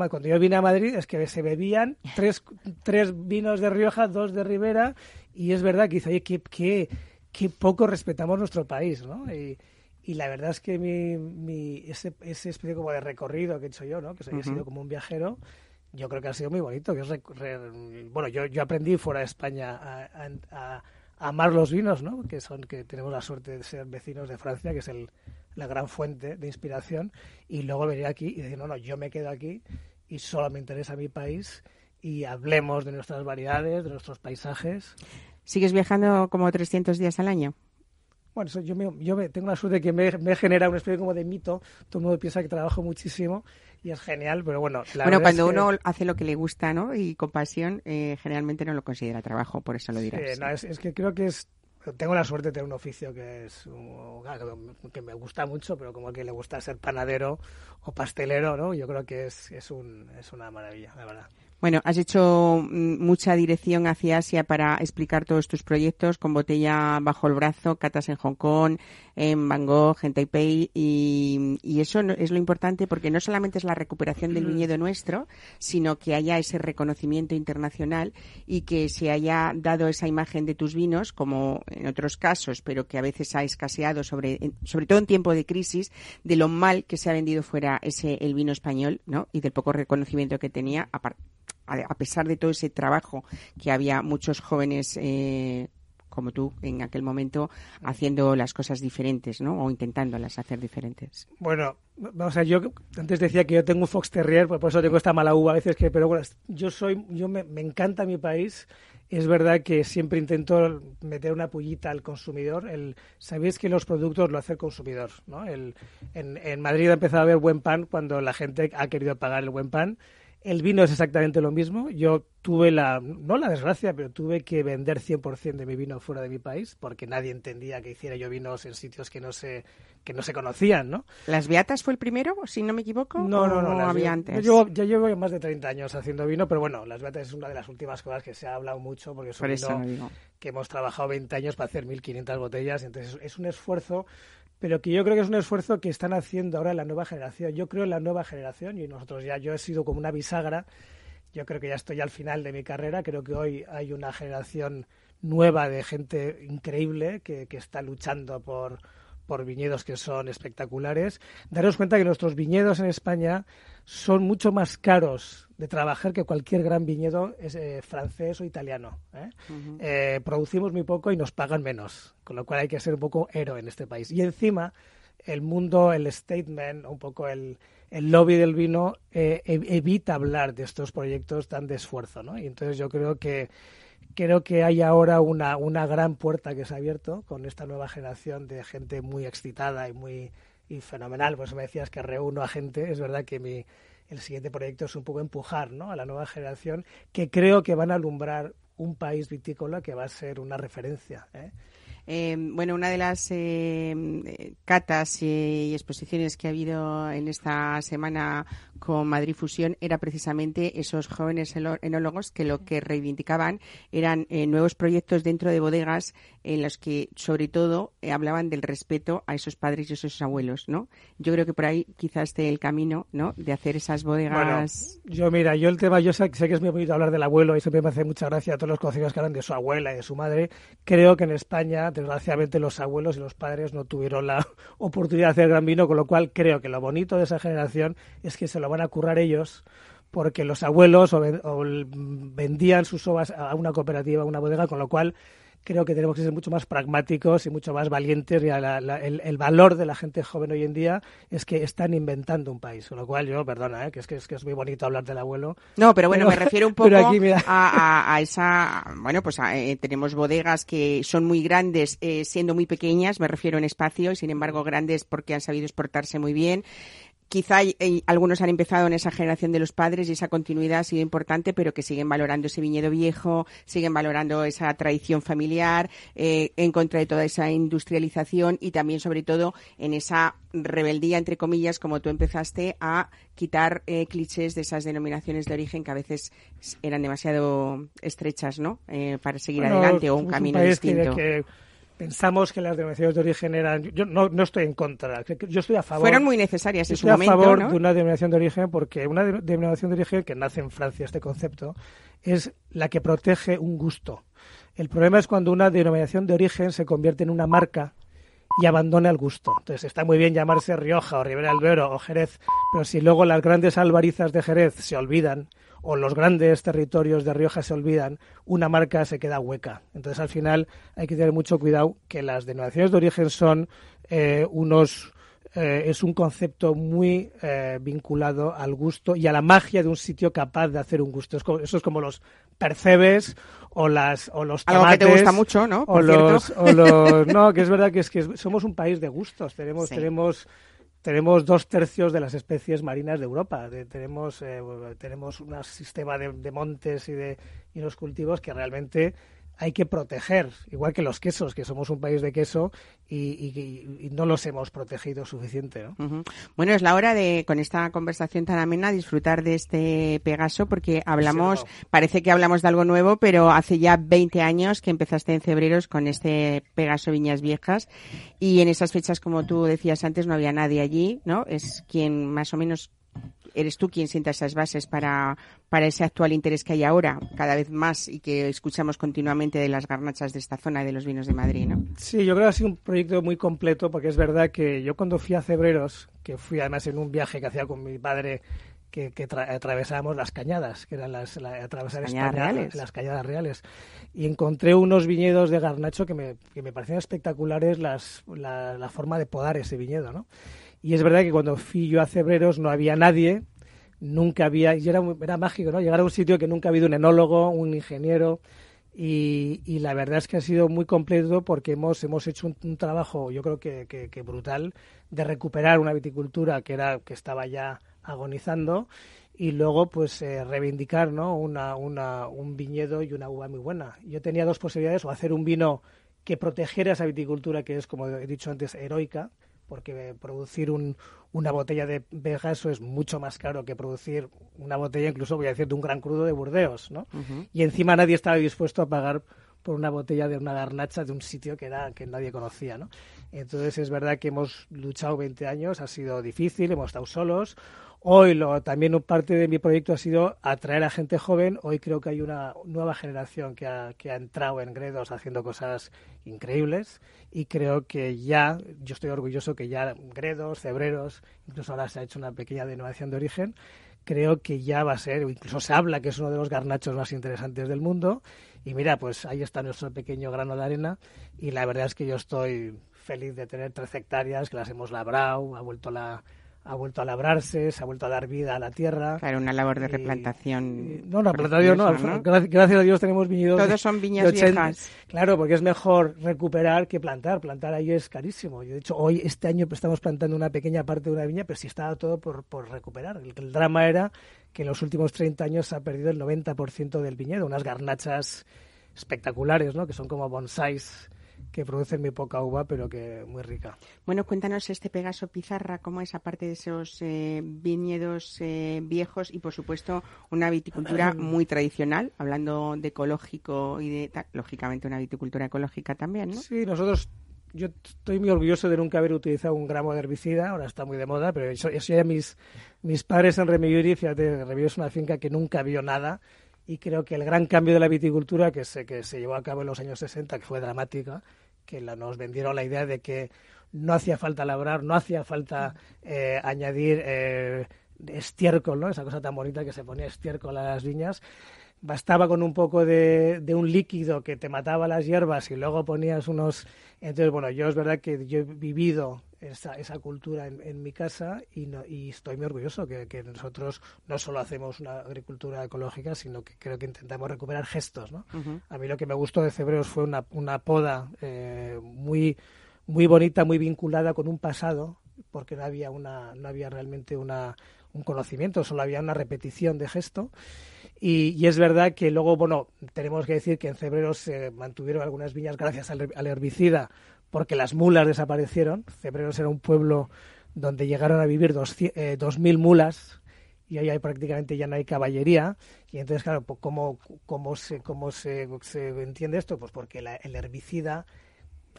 cuando yo vine a Madrid es que se bebían tres, tres vinos de Rioja, dos de Ribera, y es verdad que dice, oye, qué, qué, qué poco respetamos nuestro país, ¿no? Y, y la verdad es que mi, mi, ese, ese especie como de recorrido que he hecho yo, ¿no? que soy, sido como un viajero, yo creo que ha sido muy bonito. Que es bueno, yo, yo aprendí fuera de España a, a, amar los vinos, ¿no? que son que tenemos la suerte de ser vecinos de Francia, que es el, la gran fuente de inspiración, y luego venir aquí y decir, no, no, yo me quedo aquí y solo me interesa mi país y hablemos de nuestras variedades, de nuestros paisajes. ¿Sigues viajando como 300 días al año? Bueno, yo, me, yo me, tengo la suerte de que me, me genera una especie como de mito. Todo el mundo piensa que trabajo muchísimo y es genial, pero bueno. La bueno, cuando uno hace lo que le gusta ¿no? y con pasión, eh, generalmente no lo considera trabajo, por eso lo dirás. Sí, no, es, es, que creo que es. Tengo la suerte de tener un oficio que es que me gusta mucho, pero como que le gusta ser panadero o pastelero, ¿no? Yo creo que es, es, un, es una maravilla, la verdad. Bueno, has hecho mm, mucha dirección hacia Asia para explicar todos tus proyectos con botella bajo el brazo, catas en Hong Kong, en Bangkok, en Taipei y, eso es lo importante porque no solamente es la recuperación del viñedo nuestro, sino que haya ese reconocimiento internacional y que se haya dado esa imagen de tus vinos, como en otros casos, pero que a veces ha escaseado, sobre, sobre todo en tiempo de crisis, de lo mal que se ha vendido fuera ese el vino español, ¿no? Y del poco reconocimiento que tenía, a pesar de todo ese trabajo que había muchos jóvenes eh, como tú en aquel momento haciendo las cosas diferentes, ¿no? O intentándolas hacer diferentes. Bueno, vamos a yo antes decía que yo tengo un fox terrier, pues por eso tengo esta mala uva a veces que, pero bueno, yo soy, yo me, encanta mi país. Es verdad que siempre intento meter una pullita al consumidor. El, Sabéis que los productos lo hace el consumidor, ¿no? El, en, en Madrid ha empezado a haber buen pan cuando la gente ha querido pagar el buen pan el vino es exactamente lo mismo. Yo tuve la, no la desgracia, pero tuve que vender 100% de mi vino fuera de mi país porque nadie entendía que hiciera yo vinos en sitios que no se, que no se conocían, ¿no? ¿Las Beatas fue el primero, si no me equivoco? No, no, no. había antes. Yo, yo, llevo más de 30 años haciendo vino, pero bueno, Las Beatas es una de las últimas cosas que se ha hablado mucho porque es un vino que hemos trabajado 20 años para hacer 1.500 botellas, entonces es un esfuerzo pero que yo creo que es un esfuerzo que están haciendo ahora la nueva generación. Yo creo en la nueva generación y nosotros ya, yo he sido como una bisagra, yo creo que ya estoy al final de mi carrera, creo que hoy hay una generación nueva de gente increíble que, que está luchando por, por viñedos que son espectaculares. Daros cuenta que nuestros viñedos en España son mucho más caros de trabajar que cualquier gran viñedo es, eh, francés o italiano. ¿eh? Eh, producimos muy poco y nos pagan menos, con lo cual hay que ser un poco héroe en este país. Y encima, el mundo, el statement, un poco el, el lobby del vino e, evita hablar de estos proyectos tan de esfuerzo. ¿no? Y entonces yo creo que creo que hay ahora una, una gran puerta que se ha abierto con esta nueva generación de gente muy excitada y muy y fenomenal. Pues me decías que reúno a gente. Es verdad que mi, el siguiente proyecto es un poco empujar ¿no? a la nueva generación que creo que van a alumbrar un país vitícola que va a ser una referencia. ¿eh? Eh, bueno, una de las eh, catas y exposiciones que ha habido en esta semana con Madrid Fusión era precisamente esos jóvenes enólogos que lo que reivindicaban eran eh, nuevos proyectos dentro de bodegas en los que, sobre todo, eh, hablaban del respeto a esos padres y esos abuelos, ¿no? Yo creo que por ahí quizás esté el camino, ¿no? De hacer esas bodegas. yo, mira, yo el tema, yo sé, que es muy bonito hablar del abuelo y siempre me hace mucha gracia a todos los conocidos que hablan de su abuela y de su madre. Creo que en España, desgraciadamente, los abuelos y los padres no tuvieron la oportunidad de hacer gran vino, con lo cual creo que lo bonito de esa generación es que se lo van a currar ellos porque los abuelos vendían sus ovas a una cooperativa, a una bodega, con lo cual creo que tenemos que ser mucho más pragmáticos y mucho más valientes. Y el, valor de la gente joven hoy en día es que están inventando un país. Con lo cual, yo, perdona, ¿eh? que, es, que, es, que es muy bonito hablar del abuelo. No, pero bueno, me refiero un poco a, esa. Bueno, pues eh, tenemos bodegas que son muy grandes, eh, siendo muy pequeñas, me refiero en espacio, y sin embargo grandes porque han sabido exportarse muy bien. Quizá eh, algunos han empezado en esa generación de los padres y esa continuidad ha sido importante, pero que siguen valorando ese viñedo viejo, siguen valorando esa tradición familiar, eh, en contra de toda esa industrialización y también, sobre todo, en esa rebeldía, entre comillas, como tú empezaste a quitar eh, clichés de esas denominaciones de origen que a veces eran demasiado estrechas, ¿no? para seguir adelante o un camino distinto pensamos que las denominaciones de origen eran. Yo no, no estoy en contra. Yo estoy a favor. Fueron muy necesarias en su estoy momento. a favor ¿no? de una denominación de origen porque una de- denominación de origen que nace en Francia, este concepto, es la que protege un gusto. El problema es cuando una denominación de origen se convierte en una marca y abandona el gusto. Entonces está muy bien llamarse Rioja o Ribera del Duero o Jerez, pero si luego las grandes albarizas de Jerez se olvidan o los grandes territorios de Rioja se olvidan, una marca se queda hueca. Entonces al final hay que tener mucho cuidado que las denominaciones de origen son eh, unos eh, es un concepto muy eh, vinculado al gusto y a la magia de un sitio capaz de hacer un gusto. Es co- eso es como los percebes o las o los Algo que te tomates, gusta mucho, ¿no? o los, o los- no, que es verdad que es que somos un país de gustos. Tenemos Sí. tenemos tenemos dos tercios de las especies marinas de Europa. De- tenemos eh, tenemos un sistema de, de montes y de y unos cultivos que realmente hay que proteger, igual que los quesos, que somos un país de queso y, y- y no los hemos protegido suficiente. ¿no? Bueno, es la hora de, con esta conversación tan amena, disfrutar de este Pegaso, porque hablamos, Sí, parece que hablamos de algo nuevo, pero hace ya 20 años que empezaste en Febreros con este Pegaso Viñas Viejas, y en esas fechas, como tú decías antes, no había nadie allí, ¿no? Es quien más o menos eres tú quien sienta esas bases para, para ese actual interés que hay ahora, cada vez más, y que escuchamos continuamente de las garnachas de esta zona, de los vinos de Madrid, ¿no? Sí, yo creo que ha sido un proyecto muy completo porque es verdad que yo cuando fui a Cebreros, que fui además en un viaje que hacía con mi padre, que, que tra- atravesábamos las cañadas, que eran las la- atravesar Las cañadas España, reales. las cañadas reales, y encontré unos viñedos de garnacho que me, que me parecían espectaculares las, la, la forma de podar ese viñedo, ¿no? Y es verdad que cuando fui yo a Cebreros no había nadie, nunca había, y era, era mágico, ¿no? Llegar a un sitio que nunca ha habido un enólogo, un ingeniero, y, la verdad es que ha sido muy completo porque hemos, hemos hecho un, trabajo, yo creo que brutal, de recuperar una viticultura que, era, que estaba ya agonizando y luego pues eh, reivindicar ¿no? una, una, un viñedo y una uva muy buena. Yo tenía dos posibilidades, o hacer un vino que protegiera esa viticultura que es, como he dicho antes, heroica, porque producir un, una botella de Pegaso es mucho más caro que producir una botella, incluso voy a decir, de un gran crudo de Burdeos, ¿no? Y encima nadie estaba dispuesto a pagar por una botella de una garnacha de un sitio que era que nadie conocía, ¿no? Entonces es verdad que hemos luchado 20 años, ha sido difícil, hemos estado solos. Hoy lo, también parte de mi proyecto ha sido atraer a gente joven. Hoy creo que hay una nueva generación que ha, que ha entrado en Gredos haciendo cosas increíbles y creo que ya, yo estoy orgulloso que ya Gredos, Cebreros, incluso ahora se ha hecho una pequeña denominación de origen, creo que ya va a ser, incluso se habla que es uno de los garnachos más interesantes del mundo. Y mira, pues ahí está nuestro pequeño grano de arena. Y la verdad es que yo estoy feliz de tener 13 hectáreas que las hemos labrado, ha vuelto la ha vuelto a labrarse, se ha vuelto a dar vida a la tierra. Claro, una labor de Y- replantación. y- no, la plantación no, Gracias a Dios tenemos viñedos. Todos son viñas de 80. viejas. Claro, porque es mejor recuperar que plantar. Plantar ahí es carísimo. Yo, de hecho, hoy, este año, estamos plantando una pequeña parte de una viña, pero sí estaba todo por, por recuperar. El, el drama era que en los últimos 30 años se ha perdido el 90% del viñedo. Unas garnachas espectaculares, ¿no? Que son como bonsáis que producen muy poca uva, pero que muy rica. Bueno, cuéntanos este Pegaso Pizarra, cómo es aparte de esos eh, viñedos eh, viejos y, por supuesto, una viticultura muy tradicional, hablando de ecológico y de, lógicamente, una viticultura ecológica también, ¿no? Sí, nosotros, yo estoy muy orgulloso de nunca haber utilizado un gramo de herbicida, ahora está muy de moda, pero eso, eso ya mis, mis padres en Remilluri, fíjate, Remilluri es una finca que nunca vio nada y creo que el gran cambio de la viticultura que se, que se llevó a cabo en los años 60, que fue dramática, que la- nos vendieron la idea de que no hacía falta labrar, no hacía falta eh, añadir eh, estiércol, ¿no? Esa cosa tan bonita que se ponía estiércol a las viñas. Bastaba con un poco de, de un líquido que te mataba las hierbas y luego ponías unos... Entonces, bueno, yo es verdad que yo he vivido esa, esa cultura en, en mi casa y, no- y estoy muy orgulloso que, que nosotros no solo hacemos una agricultura ecológica, sino que creo que intentamos recuperar gestos, ¿no? A mí lo que me gustó de Cebreros fue una, una poda eh, muy, muy bonita, muy vinculada con un pasado, porque no había, una, no había realmente una, un conocimiento, solo había una repetición de gesto. Y, y es verdad que luego, bueno, tenemos que decir que en Cebreros se mantuvieron algunas viñas gracias al herbicida, porque las mulas desaparecieron. Cebreros era un pueblo donde llegaron a vivir dos, eh, 2.000 mulas y hoy hay prácticamente ya no hay caballería. Y entonces, claro, pues, ¿cómo, cómo, se, cómo se, se entiende esto? Pues porque la- el herbicida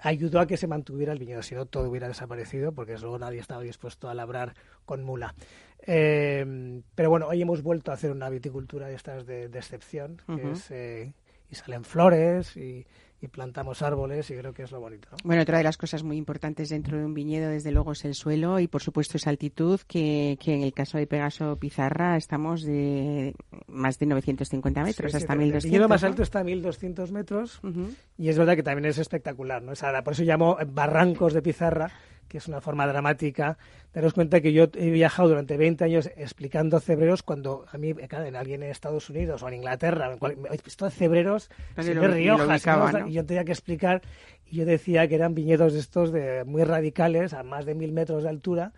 ayudó a que se mantuviera el viñedo, si no todo hubiera desaparecido, porque luego nadie estaba dispuesto a labrar con mula. Eh, pero bueno, hoy hemos vuelto a hacer una viticultura de estas de, excepción, que es, eh, y salen flores y, y plantamos árboles y creo que es lo bonito. Bueno, otra de las cosas muy importantes dentro de un viñedo, desde luego, es el suelo y, por supuesto, esa altitud, que, que en el caso de Pegaso Pizarra estamos de más de 950 metros, hasta 1200. El viñedo más alto está a 1200 metros y es verdad que también es espectacular, ¿no? por eso llamo barrancos de Pizarra, que es una forma dramática. Daros cuenta que yo he viajado durante 20 años explicando cebreros cuando a mí, claro, en alguien en Estados Unidos o en Inglaterra, he visto cebreros de Rioja, y yo tenía que explicar, y yo decía que eran viñedos estos de muy radicales, a más de mil metros de altura,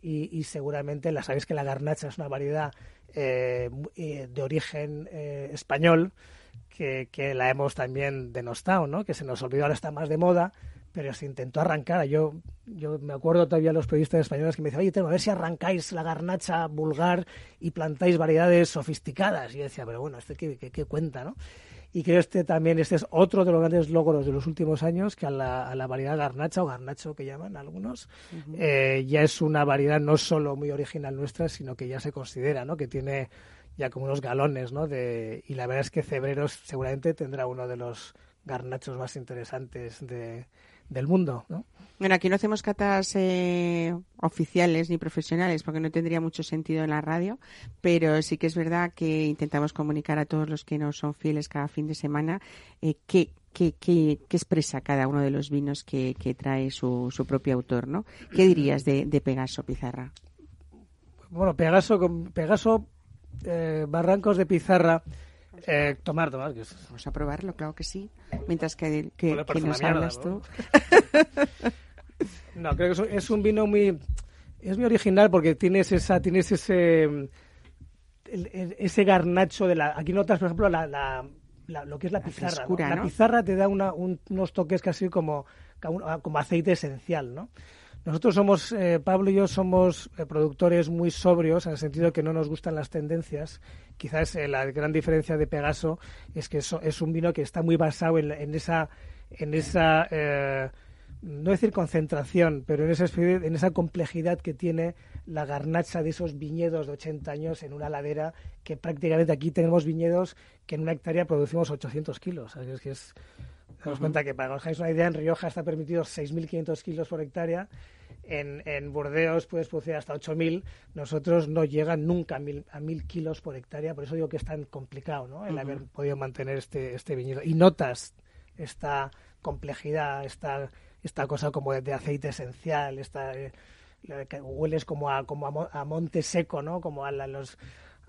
y, seguramente la sabéis que la garnacha es una variedad eh, eh, de origen eh, español, que, que, la hemos también denostado, ¿no? que se nos olvidó, ahora está más de moda, pero se intentó arrancar. Yo, yo me acuerdo todavía los periodistas españoles que me decían, oye, tengo, a ver si arrancáis la garnacha vulgar y plantáis variedades sofisticadas. Y yo decía, pero bueno, ¿este qué, qué, cuenta, no? Y creo este también, este es otro de los grandes logros de los últimos años, que a la, a la variedad garnacha o garnacho que llaman algunos, eh, ya es una variedad no solo muy original nuestra, sino que ya se considera, ¿no? Que tiene ya como unos galones, ¿no? De, y la verdad es que Cebreros seguramente tendrá uno de los garnachos más interesantes de, del mundo, ¿no? Bueno, aquí no hacemos catas eh, oficiales ni profesionales porque no tendría mucho sentido en la radio, pero sí que es verdad que intentamos comunicar a todos los que nos son fieles cada fin de semana eh, qué, qué, qué, expresa cada uno de los vinos que, que trae su, su, propio autor, ¿no? ¿Qué dirías de, de Pegaso Pizarra? Bueno, Pegaso, Pegaso eh, Barrancos de Pizarra eh, tomar, tomar. Vamos a probarlo, claro que sí. Mientras que, que, nos hablas tú. no, creo que es un vino muy... Es muy original porque tienes esa tienes ese ese garnacho de la aquí notas por ejemplo la, la, lo que es la, pizarra la pizarra te da una, unos toques casi como como aceite esencial no nosotros somos, eh, Pablo y yo somos eh, productores muy sobrios, en el sentido que no nos gustan las tendencias. Quizás eh, la gran diferencia de Pegaso es que es un vino que está muy basado en, esa, en esa no decir concentración, pero en esa, en esa complejidad que tiene la garnacha de esos viñedos de 80 años en una ladera, que prácticamente aquí tenemos viñedos que en una hectárea producimos 800 kilos. Es que es, Damos cuenta que, para que os hagáis una idea, en Rioja está permitido 6.500 kilos por hectárea. En, en Burdeos puedes producir hasta 8.000. Nosotros no llegan nunca a 1.000 kilos por hectárea. Por eso digo que es tan complicado ¿no? el haber podido mantener este, este viñedo. Y notas esta complejidad, esta, esta cosa como de, aceite esencial, esta, eh, que hueles como a, como a, monte seco, ¿no? como a, los,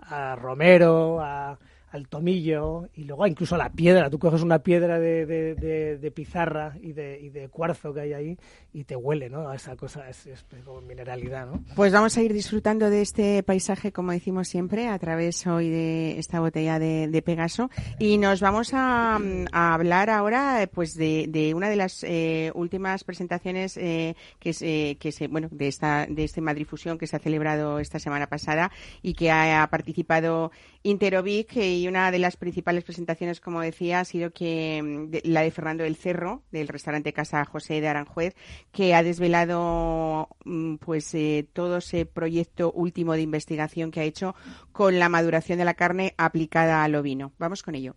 a romero, a al tomillo y luego incluso a la piedra. Tú coges una piedra de, de, pizarra y de, y de cuarzo que hay ahí y te huele, ¿no? A esa cosa, es, como mineralidad, ¿no? Pues vamos a ir disfrutando de este paisaje, como decimos siempre, a través hoy de esta botella de, Pegaso. Y nos vamos a, hablar ahora, pues, de, una de las eh, últimas presentaciones eh, que, se, que se, bueno, de esta, de este Madrid Fusión que se ha celebrado esta semana pasada y que ha, participado Interovic y una de las principales presentaciones, como decía, ha sido que la de Fernando del Cerro, del restaurante Casa José de Aranjuez, que ha desvelado mm, pues eh, todo ese proyecto último de investigación que ha hecho con la maduración de la carne aplicada al ovino. Vamos con ello.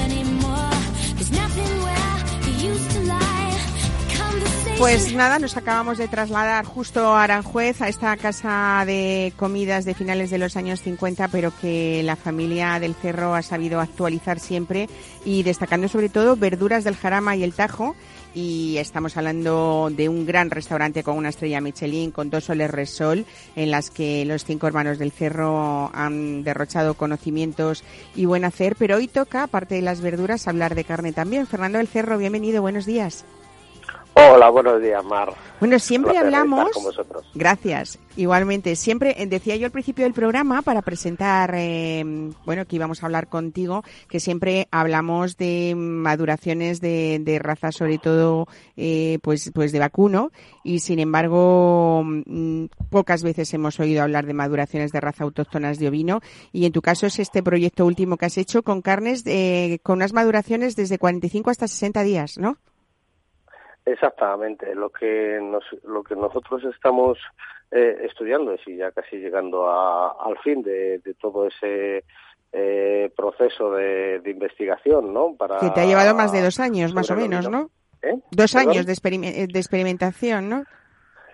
Pues nada, nos acabamos de trasladar justo a Aranjuez, a esta casa de comidas de finales de los años 50, pero que la familia del Cerro ha sabido actualizar siempre y destacando sobre todo verduras del Jarama y el Tajo. Y estamos hablando de un gran restaurante con una estrella Michelin, con dos soles Resol, en las que los cinco hermanos del Cerro han derrochado conocimientos y buen hacer. Pero hoy toca, aparte de las verduras, hablar de carne también. Fernando del Cerro, bienvenido, buenos días. Hola, buenos días, Mar. Bueno, siempre hablamos. Gracias. Igualmente, siempre eh, decía yo al principio del programa para presentar, eh, bueno, que íbamos a hablar contigo, que siempre hablamos de maduraciones de, de raza, sobre todo, eh, pues, pues de vacuno, y sin embargo, mm, pocas veces hemos oído hablar de maduraciones de raza autóctonas de ovino, y en tu caso es este proyecto último que has hecho con carnes, con unas maduraciones desde 45 hasta 60 días, ¿no? Exactamente, lo que nos, lo que nosotros estamos eh, estudiando es y ya casi llegando al fin de, todo ese eh, proceso de, investigación, ¿no? Para que te ha llevado más de dos años, más o menos, ¿no? ¿Eh? Dos años de, de, experimentación, ¿no?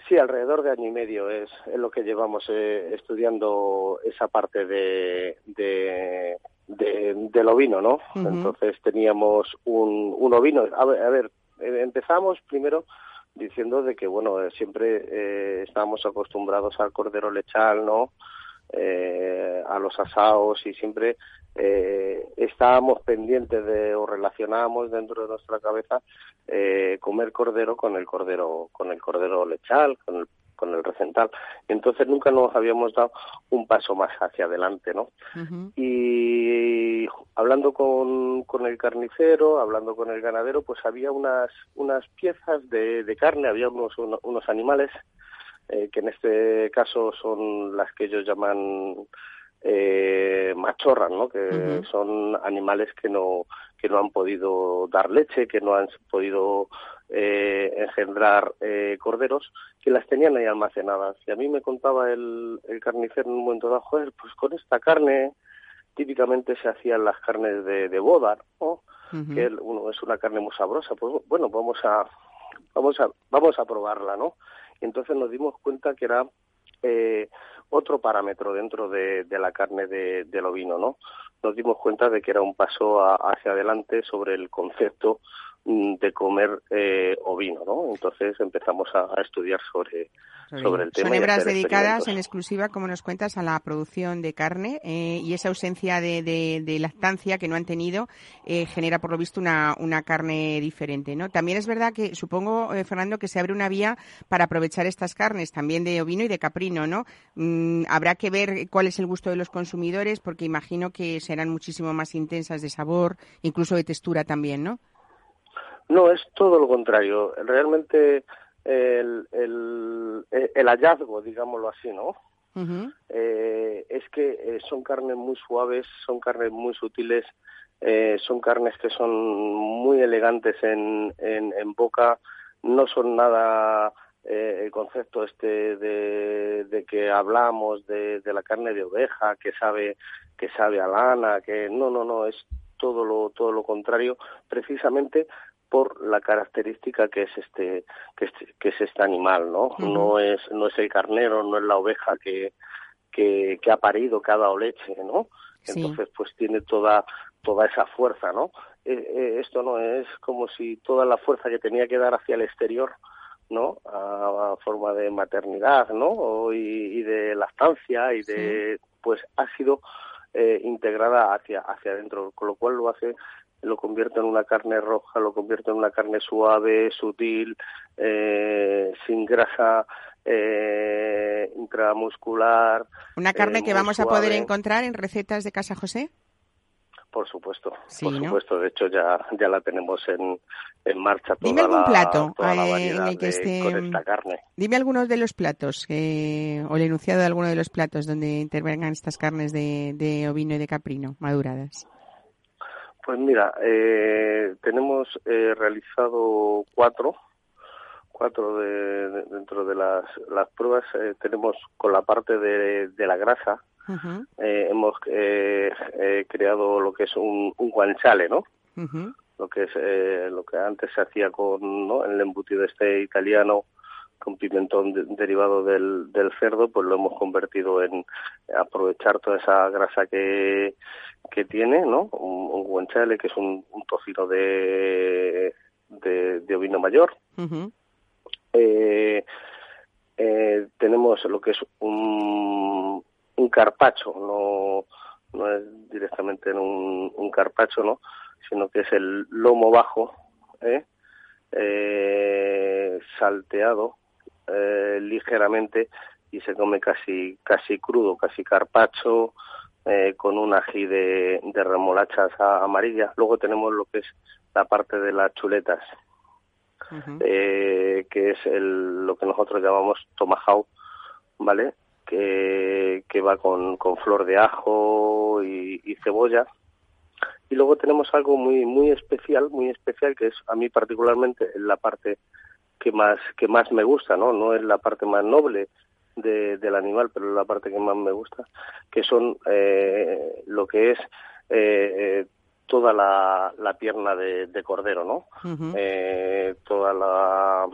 Sí, alrededor de año y medio es, es lo que llevamos estudiando esa parte de, de, del ovino, ¿no? Entonces teníamos un, un ovino. A ver, a ver, eh, empezamos primero diciendo de que bueno eh, siempre eh, estábamos acostumbrados al cordero lechal no eh, a los asados y siempre eh, estábamos pendientes de o relacionábamos dentro de nuestra cabeza eh, comer cordero con el cordero con el cordero lechal con el con el recental. Entonces nunca nos habíamos dado un paso más hacia adelante, ¿no? Y hablando con, con el carnicero, hablando con el ganadero, pues había unas, unas piezas de, de carne, había unos, unos animales eh, que en este caso son las que ellos llaman eh, machorras, ¿no? Que son animales que no que no han podido dar leche, que no han podido eh, engendrar eh, corderos, que las tenían ahí almacenadas. Y a mí me contaba el, el carnicero en un momento dado, joder, pues con esta carne típicamente se hacían las carnes de, de boda, ¿no? Que uno, es una carne muy sabrosa. Pues bueno, vamos a vamos a vamos a probarla, ¿no? Y entonces nos dimos cuenta que era eh, otro parámetro dentro de, de la carne de, del ovino, ¿no? Nos dimos cuenta de que era un paso hacia adelante sobre el concepto de comer eh, ovino, ¿no? Entonces empezamos a estudiar sobre sobre el tema. Son hebras dedicadas en exclusiva, como nos cuentas, a la producción de carne eh, y esa ausencia de, de, lactancia que no han tenido eh, genera, por lo visto, una, una carne diferente, ¿no? También es verdad que, supongo, eh, Fernando, que se abre una vía para aprovechar estas carnes, también de ovino y de caprino, ¿no? Mm, habrá que ver cuál es el gusto de los consumidores, porque imagino que serán muchísimo más intensas de sabor, incluso de textura también, ¿no? No, es todo lo contrario. Realmente el, el, el hallazgo, digámoslo así, ¿no? eh, es que eh, son carnes muy suaves, son carnes muy sutiles, eh, son carnes que son muy elegantes en, en, en boca, no son nada eh, el concepto este de, de que hablamos de, de, la carne de oveja que sabe que sabe a lana, que no, no, no, es todo lo todo lo contrario, precisamente por la característica que es este que es, que es este animal no no es no es el carnero no es la oveja que que, que ha parido que ha dado leche no entonces pues tiene toda toda esa fuerza no eh, eh, esto no es como si toda la fuerza que tenía que dar hacia el exterior no a, forma de maternidad no y, y de lactancia y de pues ha sido eh, integrada hacia hacia adentro con lo cual lo hace lo convierte en una carne roja, lo convierte en una carne suave, sutil, eh, sin grasa eh, intramuscular. ¿Una carne eh, que vamos a poder encontrar en recetas de Casa José? Por supuesto, por supuesto. De hecho, ya, ya la tenemos en, en marcha. Toda Dime algún plato eh, en el que esté. Con esta carne. Dime algunos de los platos, o el enunciado de alguno de los platos donde intervengan estas carnes de, de ovino y de caprino maduradas. Pues mira, eh, tenemos eh, realizado cuatro, cuatro de, dentro de las, las pruebas. Eh, tenemos con la parte de, de la grasa, eh, hemos eh, creado lo que es un, un guanchale, ¿no? lo que es lo que antes se hacía con ¿no? el embutido este italiano con pimentón derivado del, del cerdo, pues lo hemos convertido en aprovechar toda esa grasa que, que tiene, ¿no? Un, un guanciale, que es un, un tocino de, de, de ovino mayor. eh, eh, tenemos lo que es un, un carpacho, no, no es directamente un, un carpacho, ¿no? sino que es el lomo bajo, ¿eh? Eh, salteado eh, ligeramente y se come casi casi crudo, casi carpacho, eh, con un ají de, de remolachas amarillas. Luego tenemos lo que es la parte de las chuletas, uh -huh. eh, que es el, lo que nosotros llamamos tomahawk, ¿vale? Que, que va con, con flor de ajo y, y cebolla. Y luego tenemos algo muy muy especial, muy especial que es a mí particularmente la parte que más que más me gusta, ¿no? No es la parte más noble de, del animal, pero es la parte que más me gusta, que son eh, lo que es eh, toda la, la pierna de, de cordero, ¿no? Uh -huh. eh, toda la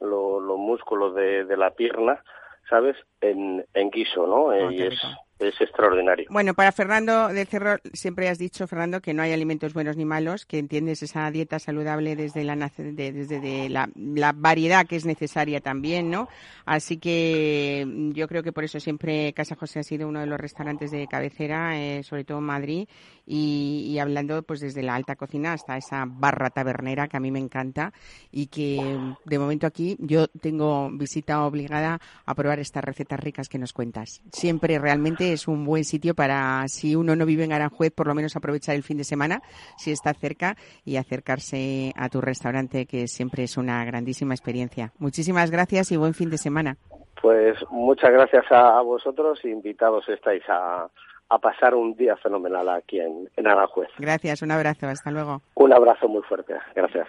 lo, los músculos de, de la pierna, ¿sabes? En, en guiso, ¿no? Oh, y es es extraordinario. Bueno, para Fernando del Cerro, siempre has dicho, Fernando, que no hay alimentos buenos ni malos, que entiendes esa dieta saludable desde la, de, desde de la, variedad que es necesaria también, ¿no? Así que yo creo que por eso siempre Casa José ha sido uno de los restaurantes de cabecera, eh, sobre todo en Madrid, y, y, hablando pues desde la alta cocina hasta esa barra tabernera que a mí me encanta y que de momento aquí yo tengo visita obligada a probar estas recetas ricas que nos cuentas. Siempre realmente es un buen sitio para, si uno no vive en Aranjuez, por lo menos aprovechar el fin de semana, si está cerca, y acercarse a tu restaurante, que siempre es una grandísima experiencia. Muchísimas gracias y buen fin de semana. Pues muchas gracias a, vosotros, invitados estáis a, a pasar un día fenomenal aquí en, en Aranjuez. Gracias, un abrazo, hasta luego. Un abrazo muy fuerte, gracias.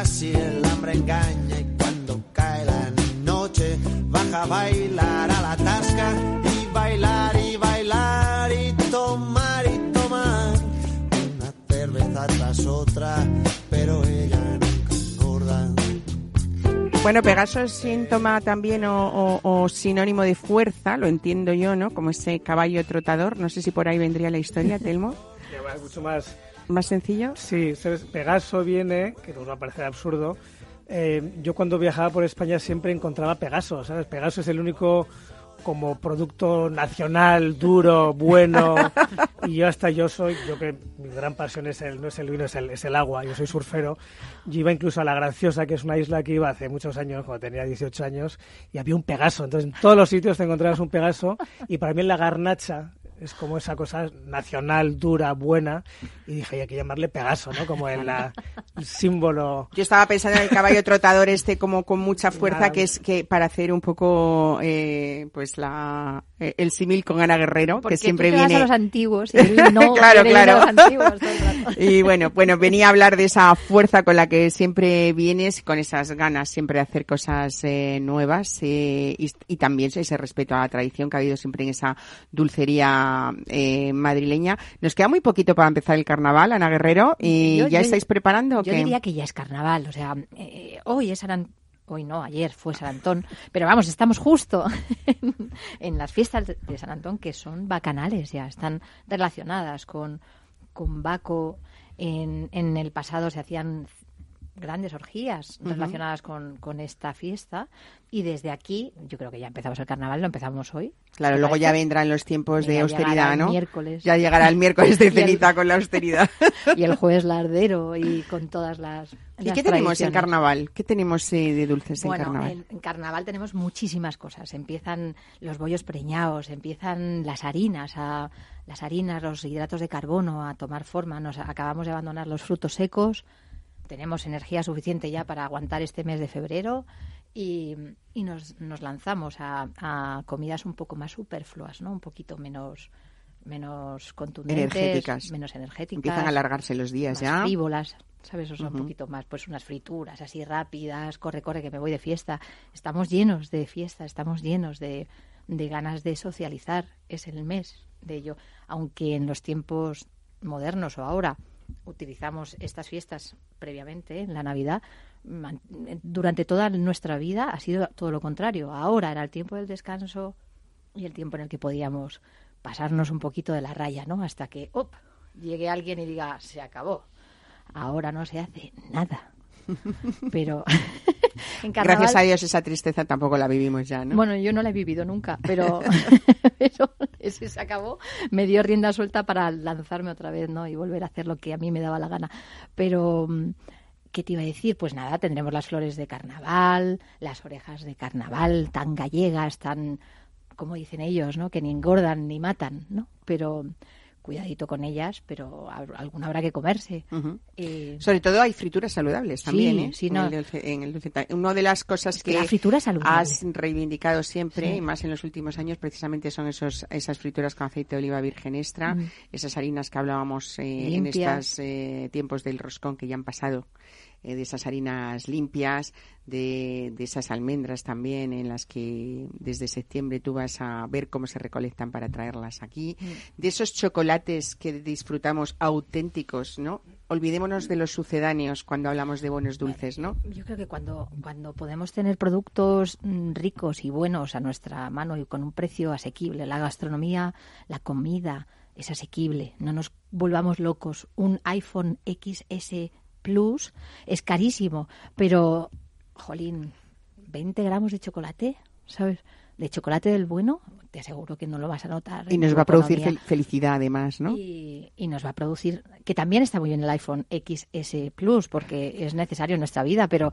Así el hambre engaña y cuando cae la noche baja a bailar a la tasca y bailar y bailar y tomar y tomar una cerveza tras otra, pero ella nunca engorda. Bueno, Pegaso es síntoma también o, o, o, sinónimo de fuerza, lo entiendo yo, ¿no? Como ese caballo trotador. No sé si por ahí vendría la historia, Telmo. Mucho más ¿Más sencillo? Sí, Pegaso viene, que nos va a parecer absurdo. Eh, yo cuando viajaba por España siempre encontraba Pegaso, ¿sabes? Pegaso es el único como producto nacional, duro, bueno. y yo hasta yo soy, yo que mi gran pasión es el, no es el vino, es el, es el agua, yo soy surfero. Yo iba incluso a La Graciosa, que es una isla que iba hace muchos años, cuando tenía 18 años, y había un Pegaso. Entonces en todos los sitios te encontrabas un Pegaso. Y para mí en la garnacha, es como esa cosa nacional, dura, buena, y dije, hay que llamarle Pegaso, ¿no? Como el, la, el, símbolo. Yo estaba pensando en el caballo trotador este como con mucha fuerza, Nada. que es que para hacer un poco, eh, pues la, eh, el símil con Ana Guerrero, Porque que siempre tú viene. a los antiguos y no claro, claro. A los antiguos y bueno, bueno, venía a hablar de esa fuerza con la que siempre vienes, con esas ganas siempre de hacer cosas eh, nuevas y, y, también ese respeto a la tradición que ha habido siempre en esa dulcería eh, madrileña. Nos queda muy poquito para empezar el carnaval, Ana Guerrero, y Yo- ya yo- estáis preparando. o Yo qué? diría que ya es carnaval, o sea, eh, hoy es San Ant- Hoy no, ayer fue San Antón, pero vamos, estamos justo en, en las fiestas de- de San Antón que son bacanales ya, están relacionadas con, con Baco. En, en el pasado se hacían grandes orgías relacionadas con, con, esta fiesta y desde aquí, yo creo que ya empezamos el carnaval, lo empezamos hoy. Claro, luego ya vendrán los tiempos de austeridad, ¿no? Miércoles. Ya llegará el miércoles de ceniza con la austeridad. y el jueves lardero y con todas las ¿Y qué tenemos en carnaval? ¿Qué tenemos eh, de dulces en carnaval? En, en, carnaval tenemos muchísimas cosas. Empiezan los bollos preñados, empiezan las harinas, a, las harinas, los hidratos de carbono a tomar forma. Nos acabamos de abandonar los frutos secos. Tenemos energía suficiente ya para aguantar este mes de febrero y, y nos, nos, lanzamos a, a, comidas un poco más superfluas, ¿no? Un poquito menos menos contundentes, energéticas. menos energéticas. Empiezan a alargarse los días más ya. frívolas. ¿sabes? O sea, uh -huh. un poquito más, pues unas frituras así rápidas, corre, corre, que me voy de fiesta. Estamos llenos de fiesta, estamos llenos de, de ganas de socializar. Es el mes de ello. Aunque en los tiempos modernos o ahora utilizamos estas fiestas previamente, en la Navidad, durante toda nuestra vida ha sido todo lo contrario. Ahora era el tiempo del descanso y el tiempo en el que podíamos pasarnos un poquito de la raya, ¿no? Hasta que, llegue alguien y diga, se acabó ahora no se hace nada. Pero en carnaval, gracias a Dios esa tristeza tampoco la vivimos ya, ¿no? Bueno, yo no la he vivido nunca, pero, pero ese se acabó, me dio rienda suelta para lanzarme otra vez, ¿no? Y volver a hacer lo que a mí me daba la gana. Pero ¿qué te iba a decir? Pues nada, tendremos las flores de carnaval, las orejas de carnaval tan gallegas, tan como dicen ellos, ¿no? Que ni engordan ni matan, ¿no? Pero cuidadito con ellas, pero alguna habrá que comerse. Uh -huh. eh, Sobre todo hay frituras saludables también, sí, ¿eh? Sí, no. en, el en el. Una de las cosas es que, que la fritura has reivindicado siempre, sí. y más en los últimos años, precisamente son esos esas frituras con aceite de oliva virgen extra, mm. esas harinas que hablábamos eh, en estos eh, tiempos del roscón que ya han pasado eh, de esas harinas limpias, de, de, esas almendras también en las que desde septiembre tú vas a ver cómo se recolectan para traerlas aquí, mm. de esos chocolates que disfrutamos auténticos, ¿no? Olvidémonos de los sucedáneos cuando hablamos de buenos dulces, ¿no? Yo creo que cuando, cuando podemos tener productos ricos y buenos a nuestra mano y con un precio asequible, la gastronomía, la comida es asequible, no nos volvamos locos. Un iPhone XS Plus es carísimo, pero, jolín, 20 gramos de chocolate, ¿sabes? De chocolate del bueno, te aseguro que no lo vas a notar. Y nos va a producir fel felicidad además, ¿no? Y, y, nos va a producir, que también está muy bien el iPhone XS Plus, porque es necesario en nuestra vida, pero,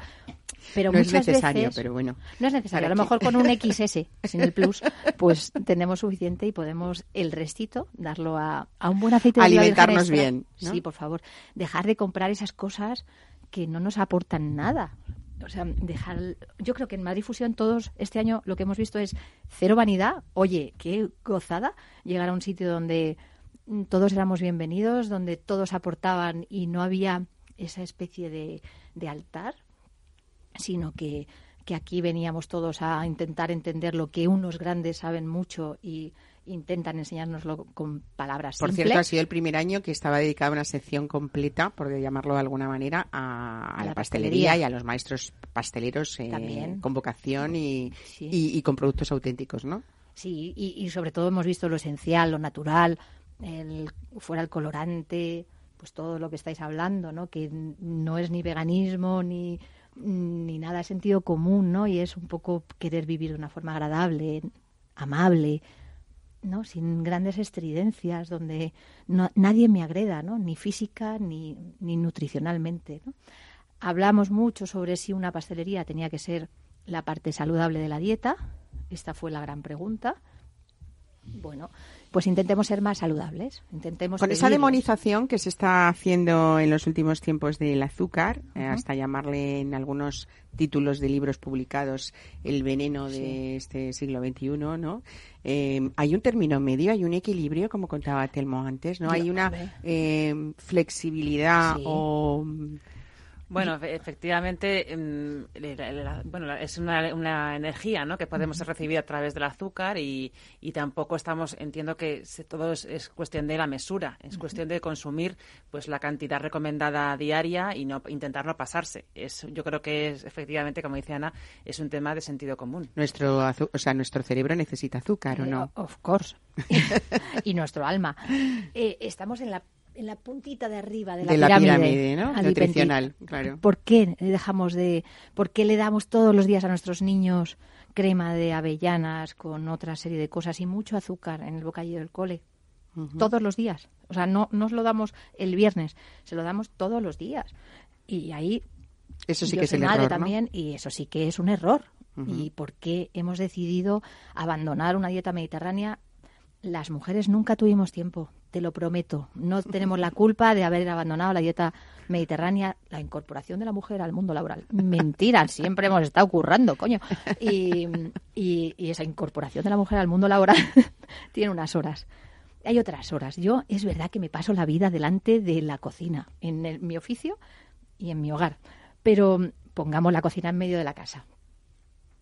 pero no muchas es necesario, veces, pero bueno. No es necesario, a lo mejor con un XS sin el Plus, pues tenemos suficiente y podemos el restito darlo a, a un buen aceite de Alimentarnos bien. ¿no? Sí, por favor. Dejar de comprar esas cosas que no nos aportan nada o sea, dejar. Yo creo que en Madrid Fusión todos este año lo que hemos visto es cero vanidad. Oye, qué gozada llegar a un sitio donde todos éramos bienvenidos, donde todos aportaban y no había esa especie de, de altar, sino que, que aquí veníamos todos a intentar entender lo que unos grandes saben mucho y intentan enseñárnoslo con palabras Por simples. cierto, ha sido el primer año que estaba dedicada una sección completa, por llamarlo de alguna manera, a, a, a la, pastelería, pastelería, y a los maestros pasteleros eh, con vocación y, sí. y, y, con productos auténticos, ¿no? Sí, y, y, sobre todo hemos visto lo esencial, lo natural, el, fuera el colorante, pues todo lo que estáis hablando, ¿no? Que no es ni veganismo ni ni nada de sentido común, ¿no? Y es un poco querer vivir de una forma agradable, amable, ¿no? sin grandes estridencias, donde no, nadie me agreda, ¿no? ni física ni, nutricionalmente. Hablamos mucho sobre si una pastelería tenía que ser la parte saludable de la dieta. Esta fue la gran pregunta. Bueno, pues intentemos ser más saludables. Intentemos Con esa demonización que se está haciendo en los últimos tiempos del azúcar, uh -huh. eh, hasta llamarle en algunos títulos de libros publicados el veneno de este siglo XXI, ¿no? Eh, hay un término medio, hay un equilibrio, como contaba Telmo antes, ¿no? Hay una eh, flexibilidad sí. o bueno, efectivamente, bueno, es una, una, energía ¿no? que podemos recibir a través del azúcar y, y tampoco estamos, entiendo que todo es, es, cuestión de la mesura, es cuestión de consumir pues la cantidad recomendada diaria y no intentar no pasarse. Es, yo creo que es efectivamente, como dice Ana, es un tema de sentido común. Nuestro, o sea, nuestro cerebro necesita azúcar, ¿o no? Of course. y nuestro alma. Eh, estamos en la en la puntita de arriba de la pirámide, ¿no? nutricional, claro. ¿Por qué dejamos de, por qué le damos todos los días a nuestros niños crema de avellanas con otra serie de cosas y mucho azúcar en el bocadillo del cole? Todos los días. O sea, no nos lo damos el viernes, se lo damos todos los días. Y ahí eso sí que es el error, también y eso sí que es un error. ¿Y por qué hemos decidido abandonar una dieta mediterránea? Las mujeres nunca tuvimos tiempo, te lo prometo. No tenemos la culpa de haber abandonado la dieta mediterránea, la incorporación de la mujer al mundo laboral. Mentira, siempre hemos estado currando, coño. Y, esa incorporación de la mujer al mundo laboral tiene unas horas. Hay otras horas. Yo es verdad que me paso la vida delante de la cocina, en mi oficio y en mi hogar. Pero pongamos la cocina en medio de la casa.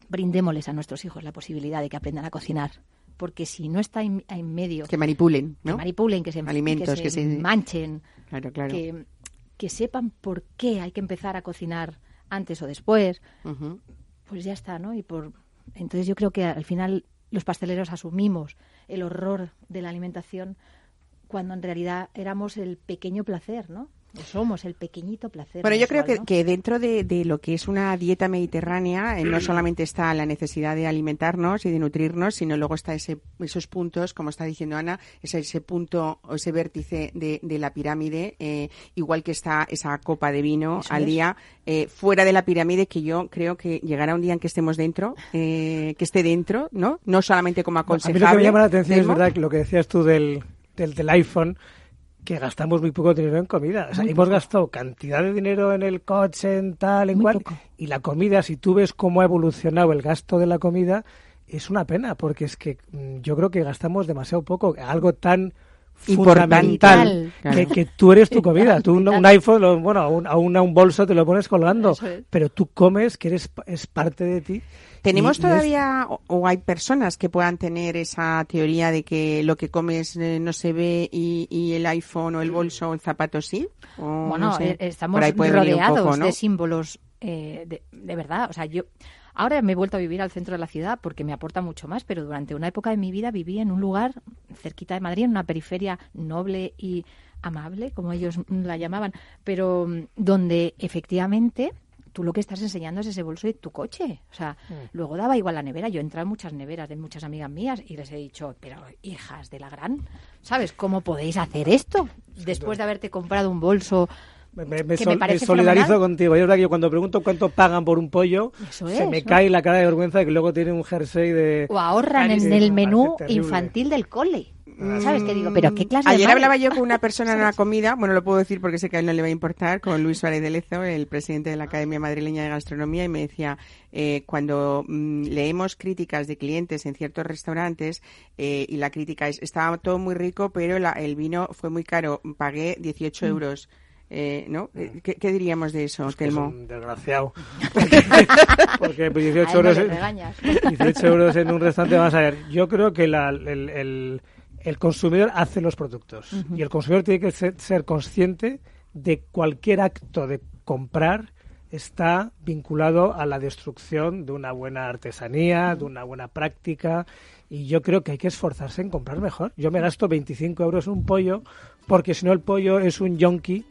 Brindémosles a nuestros hijos la posibilidad de que aprendan a cocinar porque si no está en, medio... Que manipulen, ¿no? Que manipulen, que se, Alimentos, que se, manchen, claro, claro. Que, que, sepan por qué hay que empezar a cocinar antes o después, pues ya está, ¿no? Y por Entonces yo creo que al final los pasteleros asumimos el horror de la alimentación cuando en realidad éramos el pequeño placer, ¿no? Somos el pequeñito placer. Bueno, yo creo que, dentro de, lo que es una dieta mediterránea eh, no solamente está la necesidad de alimentarnos y de nutrirnos, sino luego está ese, esos puntos, como está diciendo Ana, ese, ese punto o ese vértice de, la pirámide, eh, igual que está esa copa de vino al día, eh, fuera de la pirámide, que yo creo que llegará un día en que estemos dentro, que esté dentro, ¿no? No solamente como aconsejable. a mí lo que me llama la atención es verdad lo que decías tú del, del, del iPhone que gastamos muy poco dinero en comida. O sea, hemos gastado cantidad de dinero en el coche, en tal, en cual. Y la comida, si tú ves cómo ha evolucionado el gasto de la comida, es una pena, porque es que mm, yo creo que gastamos demasiado poco. Algo tan fundamental que, que, tú eres tu comida. Tú un, iPhone, bueno, a un, a un bolso te lo pones colgando, pero tú comes, que eres es parte de ti. ¿Tenemos todavía o, hay personas que puedan tener esa teoría de que lo que comes eh, no se ve y, el iPhone o el bolso o el zapato sí? bueno, eh, estamos rodeados de símbolos eh, de, de verdad. O sea, yo Ahora me he vuelto a vivir al centro de la ciudad porque me aporta mucho más, pero durante una época de mi vida viví en un lugar cerquita de Madrid, en una periferia noble y amable, como ellos la llamaban, pero mm, donde efectivamente tú lo que estás enseñando es ese bolso de tu coche. O sea, mm. luego daba igual la nevera. Yo he entrado en muchas neveras de muchas amigas mías y les he dicho, pero hijas de la gran, ¿sabes cómo podéis hacer esto? Después de haberte comprado un bolso me, solidarizo contigo. Es verdad que yo cuando pregunto cuánto pagan por un pollo, se me cae la cara de vergüenza de que luego tiene un jersey de... O ahorran en el menú infantil del cole. ¿Sabes qué digo? Pero qué clase Ayer hablaba yo con una persona en una comida, bueno, lo puedo decir porque sé que a él no le va a importar, con Luis Suárez de Lezo, el presidente de la Academia Madrileña de Gastronomía, y me decía, eh, cuando mm, leemos críticas de clientes en ciertos restaurantes, eh, y la crítica es, estaba todo muy rico, pero el vino fue muy caro, pagué 18 mm. euros. Eh, ¿no? Mm. ¿Qué, diríamos de eso, pues Telmo? desgraciado. Porque, 18, euros, 18 euros en un restaurante, vamos a ver, yo creo que el, el, consumidor hace los productos. Y el consumidor tiene que ser, consciente de cualquier acto de comprar está vinculado a la destrucción de una buena artesanía, de una buena práctica, y yo creo que hay que esforzarse en comprar mejor. Yo me gasto 25 euros en un pollo, porque si no el pollo es un yonki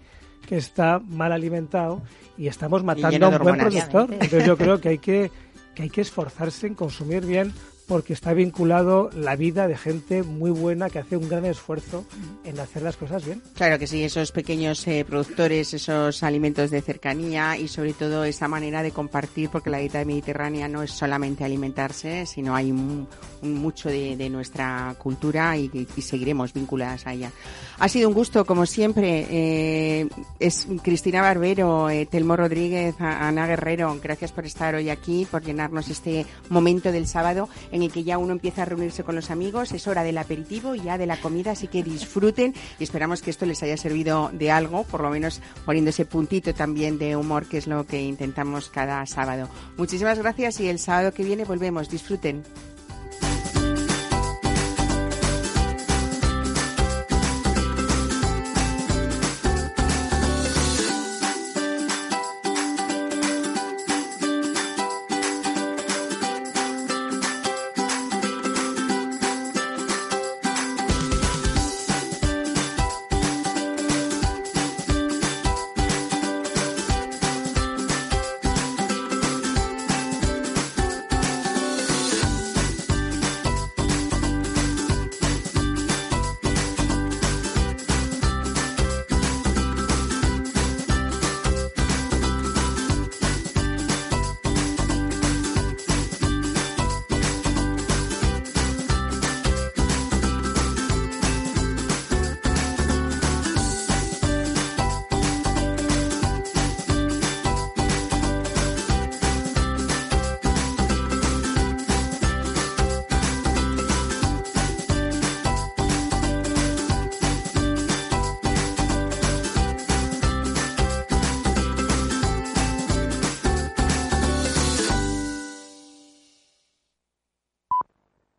que está mal alimentado y estamos matando a un buen productor. Entonces yo creo que hay que, que hay que esforzarse en consumir bien porque está vinculado la vida de gente muy buena que hace un gran esfuerzo en hacer las cosas bien. Claro que sí, esos pequeños eh, productores, esos alimentos de cercanía y sobre todo esa manera de compartir, porque la dieta mediterránea no es solamente alimentarse, sino hay mucho de, nuestra cultura y, seguiremos vinculadas a ella. Ha sido un gusto, como siempre. Eh, es Cristina Barbero, eh, Telmo Rodríguez, Ana Guerrero, gracias por estar hoy aquí, por llenarnos este momento del sábado en el que ya uno empieza a reunirse con los amigos, es hora del aperitivo y ya de la comida, así que disfruten y esperamos que esto les haya servido de algo, por lo menos poniendo ese puntito también de humor, que es lo que intentamos cada sábado. Muchísimas gracias y el sábado que viene volvemos. Disfruten.